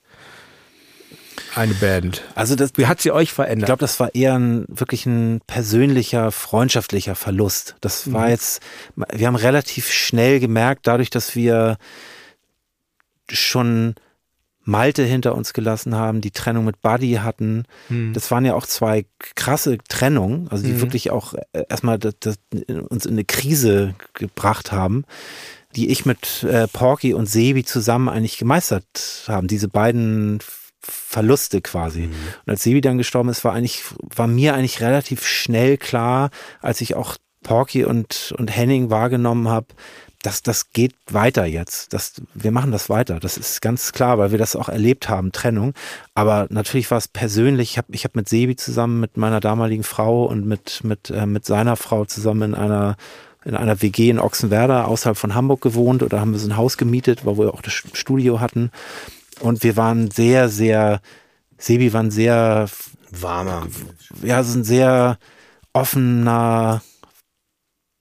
eine Band. Also das, wie hat sie euch verändert? Ich glaube, das war eher ein wirklich ein persönlicher, freundschaftlicher Verlust. Das war mhm. jetzt, wir haben relativ schnell gemerkt, dadurch, dass wir schon Malte hinter uns gelassen haben, die Trennung mit Buddy hatten. Mhm. Das waren ja auch zwei krasse Trennungen, also die mhm. wirklich auch erstmal das, das, uns in eine Krise gebracht haben, die ich mit äh, Porky und Sebi zusammen eigentlich gemeistert haben. Diese beiden Verluste quasi. Mhm. Und als Sebi dann gestorben ist, war eigentlich, war mir eigentlich relativ schnell klar, als ich auch Porky und, und Henning wahrgenommen habe, dass das geht weiter jetzt. Das, wir machen das weiter. Das ist ganz klar, weil wir das auch erlebt haben, Trennung. Aber natürlich war es persönlich. Ich habe ich hab mit Sebi zusammen, mit meiner damaligen Frau und mit, mit, äh, mit seiner Frau zusammen in einer in einer WG in Ochsenwerder außerhalb von Hamburg gewohnt oder haben wir so ein Haus gemietet, wo wir auch das Studio hatten. Und wir waren sehr, sehr, Sebi war ein sehr warmer, ja, so ein sehr offener,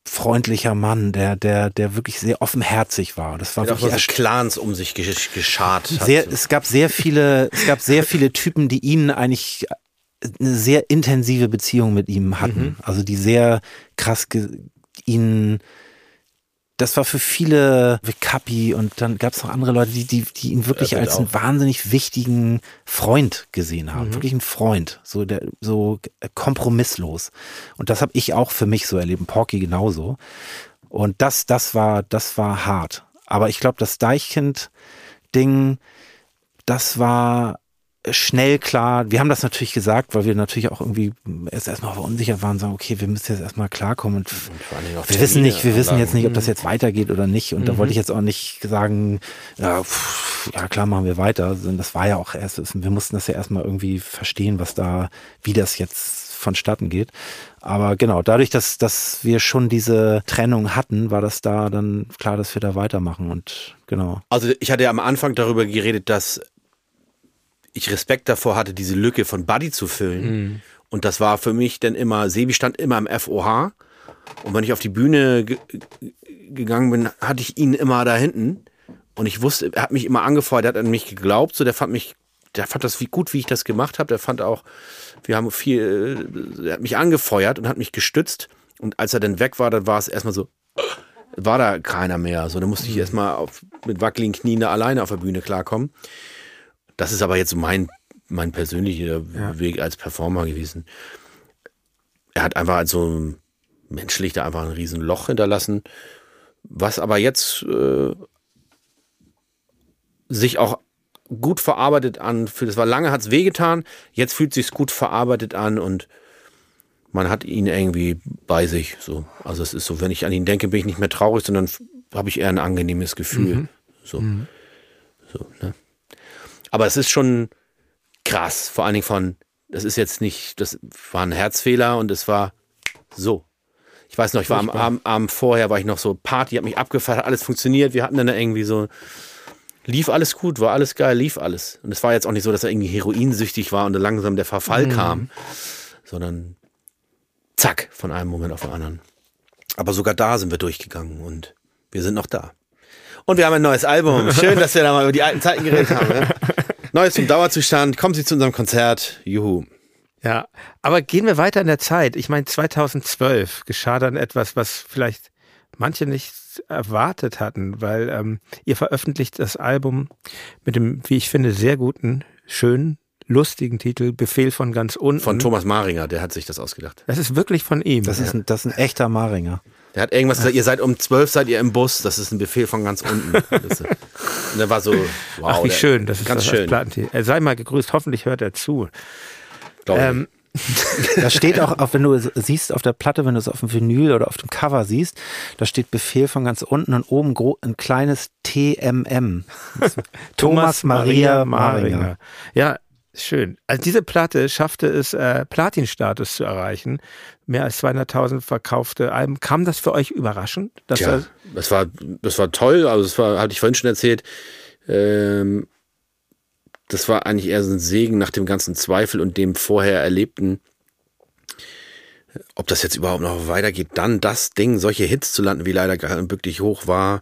freundlicher Mann, der, der, der wirklich sehr offenherzig war. Das war der wirklich auch so Clans um sich geschart hat. Sehr, es gab sehr viele, es gab sehr viele Typen, die ihn eigentlich eine sehr intensive Beziehung mit ihm hatten. Mhm. Also die sehr krass ihn das war für viele Kapi und dann gab es noch andere Leute, die, die, die ihn wirklich als einen wahnsinnig wichtigen Freund gesehen haben. Mhm. Wirklich ein Freund, so, der, so kompromisslos. Und das habe ich auch für mich so erlebt, Porky genauso. Und das, das war, das war hart. Aber ich glaube, das Deichkind-Ding, das war schnell klar, wir haben das natürlich gesagt, weil wir natürlich auch irgendwie erst erstmal verunsichert waren, sagen, okay, wir müssen jetzt erstmal klarkommen und, und wir wissen nicht, wir wissen jetzt nicht, ob das jetzt weitergeht oder nicht. Und mhm. da wollte ich jetzt auch nicht sagen, ja, pff, ja klar machen wir weiter. Das war ja auch erst, wir mussten das ja erstmal irgendwie verstehen, was da, wie das jetzt vonstatten geht. Aber genau, dadurch, dass, dass wir schon diese Trennung hatten, war das da dann klar, dass wir da weitermachen und genau. Also ich hatte ja am Anfang darüber geredet, dass ich Respekt davor hatte, diese Lücke von Buddy zu füllen. Mhm. Und das war für mich dann immer, Sebi stand immer im FOH. Und wenn ich auf die Bühne ge gegangen bin, hatte ich ihn immer da hinten. Und ich wusste, er hat mich immer angefeuert, er hat an mich geglaubt. So, der fand mich, der fand das wie gut, wie ich das gemacht habe. Der fand auch, wir haben viel, er hat mich angefeuert und hat mich gestützt. Und als er dann weg war, dann war es erstmal so, war da keiner mehr. So, dann musste ich mhm. erstmal auf, mit wackeligen Knien da alleine auf der Bühne klarkommen. Das ist aber jetzt mein, mein persönlicher ja. Weg als Performer gewesen. Er hat einfach so menschlich da einfach ein riesen Loch hinterlassen, was aber jetzt äh, sich auch gut verarbeitet an. Für das war lange hat es wehgetan, jetzt fühlt sich gut verarbeitet an und man hat ihn irgendwie bei sich. So. Also es ist so, wenn ich an ihn denke, bin ich nicht mehr traurig, sondern habe ich eher ein angenehmes Gefühl. Mhm. So. Mhm. so ne? Aber es ist schon krass, vor allen Dingen von, das ist jetzt nicht, das war ein Herzfehler und es war so. Ich weiß noch, ich war am Abend, Abend vorher, war ich noch so Party, hat mich abgefeiert, hat alles funktioniert. Wir hatten dann irgendwie so, lief alles gut, war alles geil, lief alles. Und es war jetzt auch nicht so, dass er irgendwie heroinsüchtig war und dann langsam der Verfall mhm. kam, sondern zack, von einem Moment auf den anderen. Aber sogar da sind wir durchgegangen und wir sind noch da. Und wir haben ein neues Album. Schön, dass wir da mal über die alten Zeiten geredet haben. Ne? Neues zum Dauerzustand. Kommen Sie zu unserem Konzert. Juhu. Ja, aber gehen wir weiter in der Zeit. Ich meine, 2012 geschah dann etwas, was vielleicht manche nicht erwartet hatten, weil ähm, ihr veröffentlicht das Album mit dem, wie ich finde, sehr guten, schönen, lustigen Titel Befehl von ganz unten. Von Thomas Maringer, der hat sich das ausgedacht. Das ist wirklich von ihm. Das ist ein, das ist ein echter Maringer. Der hat irgendwas gesagt, ihr seid um zwölf, seid ihr im Bus, das ist ein Befehl von ganz unten. Und der war so, wow. Ach, wie schön, das ist ganz das schön. Er sei mal gegrüßt, hoffentlich hört er zu. Ähm, da steht auch, auch, wenn du es siehst auf der Platte, wenn du es auf dem Vinyl oder auf dem Cover siehst, da steht Befehl von ganz unten und oben ein kleines TMM. Thomas Maria Maringer. Ja, schön. Also diese Platte schaffte es, äh, Platin-Status zu erreichen. Mehr als 200.000 verkaufte Alben. Kam das für euch überraschend? ja, das war, das war toll. Also, das war, hatte ich vorhin schon erzählt. Ähm, das war eigentlich eher so ein Segen nach dem ganzen Zweifel und dem vorher Erlebten. Ob das jetzt überhaupt noch weitergeht, dann das Ding, solche Hits zu landen, wie leider wirklich hoch war,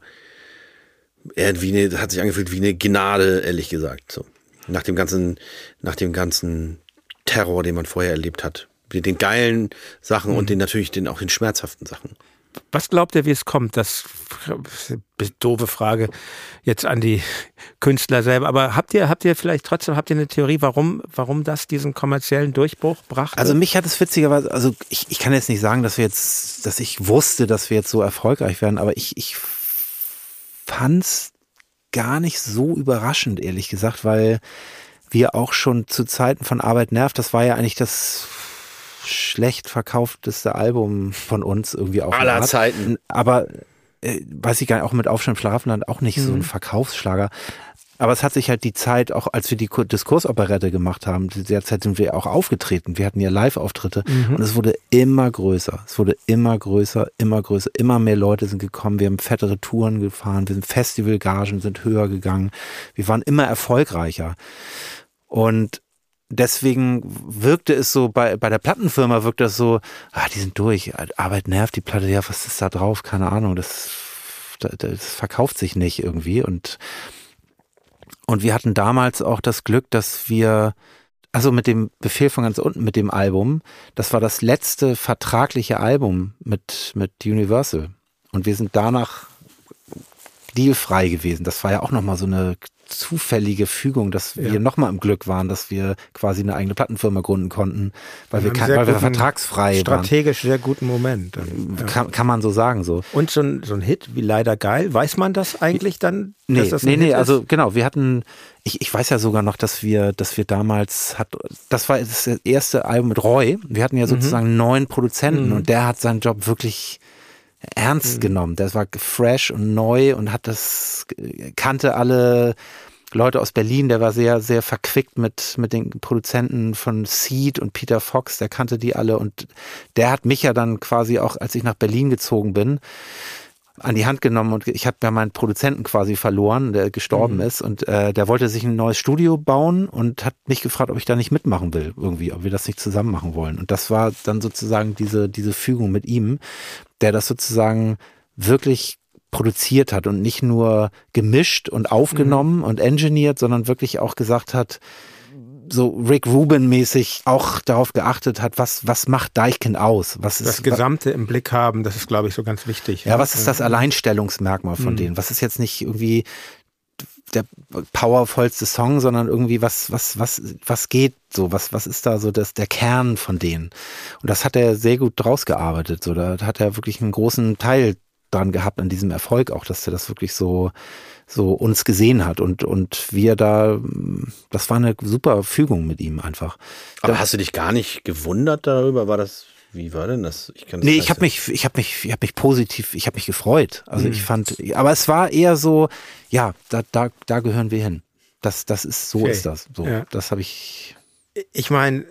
irgendwie eine, hat sich angefühlt wie eine Gnade, ehrlich gesagt. So. Nach dem ganzen, nach dem ganzen Terror, den man vorher erlebt hat. Den geilen Sachen mhm. und den natürlich den, auch den schmerzhaften Sachen. Was glaubt ihr, wie es kommt? Das ist eine doofe Frage jetzt an die Künstler selber. Aber habt ihr, habt ihr vielleicht trotzdem, habt ihr eine Theorie, warum, warum das diesen kommerziellen Durchbruch brachte? Also mich hat es witzigerweise, also ich, ich kann jetzt nicht sagen, dass wir jetzt, dass ich wusste, dass wir jetzt so erfolgreich werden, aber ich, ich fand's gar nicht so überraschend, ehrlich gesagt, weil wir auch schon zu Zeiten von Arbeit nervt, das war ja eigentlich das schlecht verkaufteste Album von uns irgendwie auch. Aller Zeiten. Aber äh, weiß ich gar nicht, auch mit Aufstand Schlafenland auch nicht mhm. so ein mhm. Verkaufsschlager. Aber es hat sich halt die Zeit, auch als wir die Diskursoperette gemacht haben, derzeit sind wir auch aufgetreten. Wir hatten ja Live-Auftritte mhm. und es wurde immer größer. Es wurde immer größer, immer größer. Immer mehr Leute sind gekommen. Wir haben fettere Touren gefahren. Wir sind Festivalgagen, sind höher gegangen. Wir waren immer erfolgreicher. Und deswegen wirkte es so, bei, bei der Plattenfirma wirkt das so, ah, die sind durch, Arbeit nervt, die Platte, ja, was ist da drauf? Keine Ahnung, das, das verkauft sich nicht irgendwie. Und, und wir hatten damals auch das Glück, dass wir, also mit dem Befehl von ganz unten, mit dem Album, das war das letzte vertragliche Album mit, mit Universal. Und wir sind danach dealfrei gewesen. Das war ja auch nochmal so eine zufällige Fügung, dass wir ja. nochmal im Glück waren, dass wir quasi eine eigene Plattenfirma gründen konnten, weil wir, kann, weil wir vertragsfrei strategisch waren. Strategisch sehr guten Moment. Dann, kann, kann man so sagen so. Und so ein, so ein Hit wie leider geil, weiß man das eigentlich dann? Nee, das nee, nee, also genau, wir hatten, ich, ich weiß ja sogar noch, dass wir, dass wir damals hat, das war das erste Album mit Roy. Wir hatten ja mhm. sozusagen mhm. neun Produzenten mhm. und der hat seinen Job wirklich ernst mhm. genommen. Der war fresh und neu und hat das, kannte alle Leute aus Berlin, der war sehr, sehr verquickt mit, mit den Produzenten von Seed und Peter Fox, der kannte die alle und der hat mich ja dann quasi auch, als ich nach Berlin gezogen bin, an die Hand genommen und ich habe ja meinen Produzenten quasi verloren, der gestorben mhm. ist und äh, der wollte sich ein neues Studio bauen und hat mich gefragt, ob ich da nicht mitmachen will irgendwie, ob wir das nicht zusammen machen wollen und das war dann sozusagen diese diese Fügung mit ihm, der das sozusagen wirklich produziert hat und nicht nur gemischt und aufgenommen mhm. und engineert, sondern wirklich auch gesagt hat, so Rick Rubin mäßig auch darauf geachtet hat, was was macht Deichkind aus? Was ist das Gesamte im Blick haben, das ist glaube ich so ganz wichtig. Ja, was ist das Alleinstellungsmerkmal von mhm. denen? Was ist jetzt nicht irgendwie der powervollste Song, sondern irgendwie was was was was geht so, was was ist da so das der Kern von denen? Und das hat er sehr gut draus gearbeitet, so da hat er wirklich einen großen Teil dran gehabt an diesem Erfolg auch, dass er das wirklich so so uns gesehen hat und und wir da das war eine super Fügung mit ihm einfach. Aber da, hast du dich gar nicht gewundert darüber? War das Wie war denn das? Ich kann das nee, ich habe mich, ich habe mich, ich habe mich positiv, ich habe mich gefreut. Also mhm. ich fand, aber es war eher so, ja, da, da, da gehören wir hin. Das, das ist, so okay. ist das. So, ja. das habe ich. Ich meine,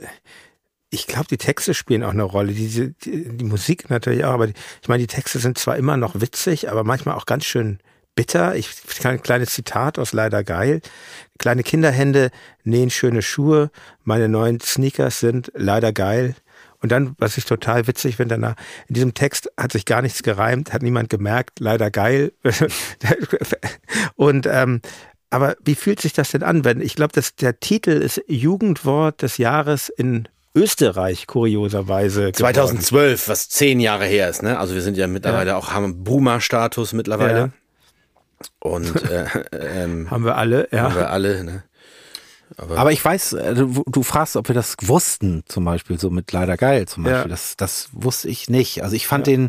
ich glaube, die Texte spielen auch eine Rolle. Diese, die, die Musik natürlich auch, aber die, ich meine, die Texte sind zwar immer noch witzig, aber manchmal auch ganz schön bitter. Ich kann ein kleines Zitat aus Leider Geil. Kleine Kinderhände nähen schöne Schuhe. Meine neuen Sneakers sind leider geil. Und dann, was ich total witzig finde, danach, in diesem Text hat sich gar nichts gereimt, hat niemand gemerkt, leider geil. und ähm, aber wie fühlt sich das denn an, wenn ich glaube, dass der Titel ist Jugendwort des Jahres in Österreich kurioserweise. 2012, was zehn Jahre her ist, ne? Also wir sind ja mittlerweile ja. auch haben Boomer-Status mittlerweile. Ja. Und äh, ähm, haben wir alle, ja. Haben wir alle, ne? Aber, Aber ich weiß, äh, du, du, fragst, ob wir das wussten, zum Beispiel, so mit Leider Geil zum Beispiel. Ja. Das, das wusste ich nicht. Also ich fand ja. den,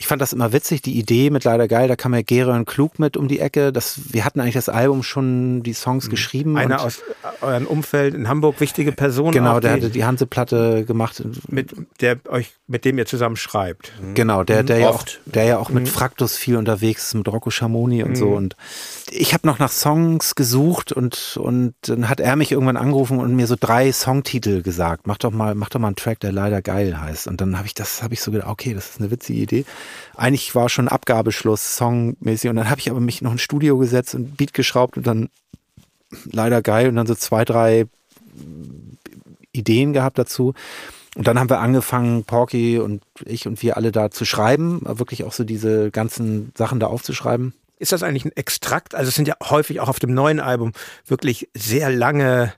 ich fand das immer witzig, die Idee mit Leider Geil, da kam ja Geron Klug mit um die Ecke. Das, wir hatten eigentlich das Album schon, die Songs mhm. geschrieben. Einer aus eurem Umfeld in Hamburg, wichtige Person. Genau, auch, der die, hatte die Hanseplatte gemacht. Mit, der euch, mit dem ihr zusammen schreibt. Mhm. Genau, der, der, ja auch, der ja auch mit mhm. Fraktus viel unterwegs ist, mit Rocco Schamoni und mhm. so. Und ich habe noch nach Songs gesucht und, und dann hat er mich irgendwann angerufen und mir so drei Songtitel gesagt. Mach doch mal, mach doch mal einen Track, der leider geil heißt. Und dann habe ich das, habe ich so gedacht, okay, das ist eine witzige Idee eigentlich war schon Abgabeschluss, songmäßig. Und dann habe ich aber mich noch ins Studio gesetzt und Beat geschraubt und dann leider geil und dann so zwei, drei Ideen gehabt dazu. Und dann haben wir angefangen, Porky und ich und wir alle da zu schreiben, wirklich auch so diese ganzen Sachen da aufzuschreiben. Ist das eigentlich ein Extrakt? Also es sind ja häufig auch auf dem neuen Album wirklich sehr lange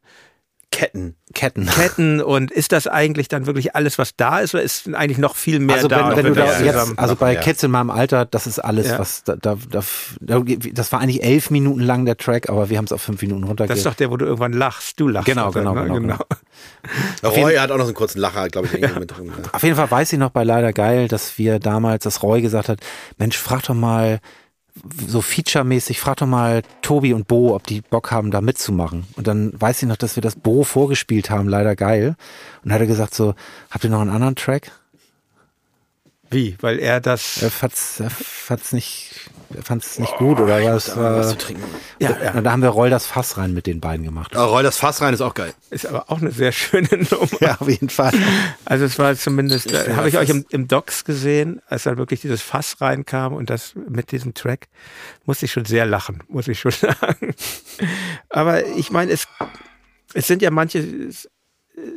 Ketten. Ketten. Ketten und ist das eigentlich dann wirklich alles, was da ist, oder ist eigentlich noch viel mehr also da? Wenn, wenn du da jetzt, also bei ja. Kids in meinem Alter, das ist alles, ja. was da, da, da, das war eigentlich elf Minuten lang der Track, aber wir haben es auf fünf Minuten runtergegeben. Das ist doch der, wo du irgendwann lachst, du lachst. Genau, genau, genau, genau, genau. Roy hat auch noch so einen kurzen Lacher, glaube ich, mit drin. Auf jeden Fall weiß ich noch bei Leider Geil, dass wir damals, dass Roy gesagt hat, Mensch, frag doch mal, so featuremäßig, frag doch mal Tobi und Bo, ob die Bock haben, da mitzumachen. Und dann weiß ich noch, dass wir das Bo vorgespielt haben, leider geil. Und dann hat er gesagt so, habt ihr noch einen anderen Track? Wie? Weil er das. Er er fand's nicht, er fand's nicht gut oder oh, was? was zu trinken. Ja, ja. Da haben wir Roll das Fass rein mit den beiden gemacht. Aber Roll das Fass rein ist auch geil. Ist aber auch eine sehr schöne Nummer. Ja, auf jeden Fall. Also es war zumindest, äh, habe ich euch im, im Docs gesehen, als dann wirklich dieses Fass reinkam und das mit diesem Track, musste ich schon sehr lachen, muss ich schon sagen. Aber ich meine, es, es sind ja manche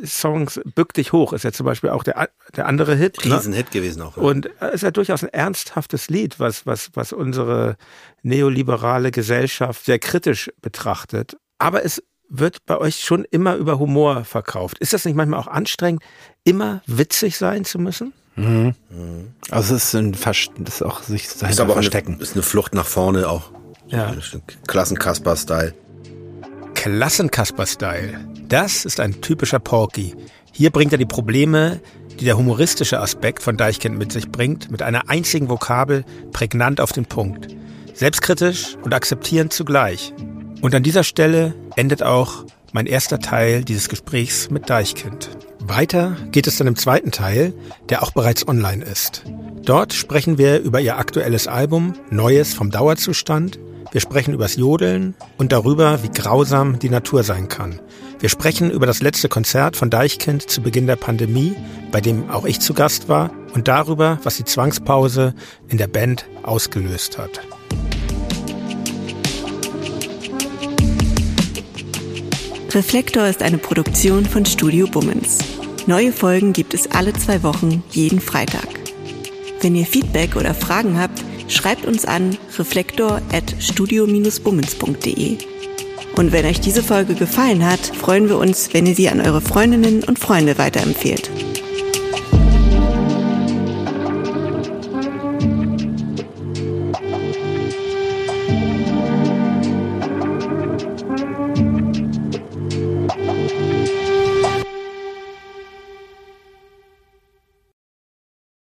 Songs Bück dich hoch ist ja zum Beispiel auch der, der andere Hit. Ne? Riesenhit ne? gewesen auch. Ja. Und ist ja durchaus ein ernsthaftes Lied, was, was, was unsere neoliberale Gesellschaft sehr kritisch betrachtet. Aber es wird bei euch schon immer über Humor verkauft. Ist das nicht manchmal auch anstrengend, immer witzig sein zu müssen? Mhm. Also es ist, ein Vers das ist auch sich ist aber verstecken. Eine, ist eine Flucht nach vorne auch. Ja. Klassenkasper-Style. Klassenkasper-Style. Das ist ein typischer Porky. Hier bringt er die Probleme, die der humoristische Aspekt von Deichkind mit sich bringt, mit einer einzigen Vokabel prägnant auf den Punkt. Selbstkritisch und akzeptierend zugleich. Und an dieser Stelle endet auch mein erster Teil dieses Gesprächs mit Deichkind. Weiter geht es dann im zweiten Teil, der auch bereits online ist. Dort sprechen wir über ihr aktuelles Album Neues vom Dauerzustand. Wir sprechen übers Jodeln und darüber, wie grausam die Natur sein kann. Wir sprechen über das letzte Konzert von Deichkind zu Beginn der Pandemie, bei dem auch ich zu Gast war, und darüber, was die Zwangspause in der Band ausgelöst hat. Reflektor ist eine Produktion von Studio Bummens. Neue Folgen gibt es alle zwei Wochen, jeden Freitag. Wenn ihr Feedback oder Fragen habt, schreibt uns an reflektor.studio-bummens.de. Und wenn euch diese Folge gefallen hat, freuen wir uns, wenn ihr sie an eure Freundinnen und Freunde weiterempfehlt.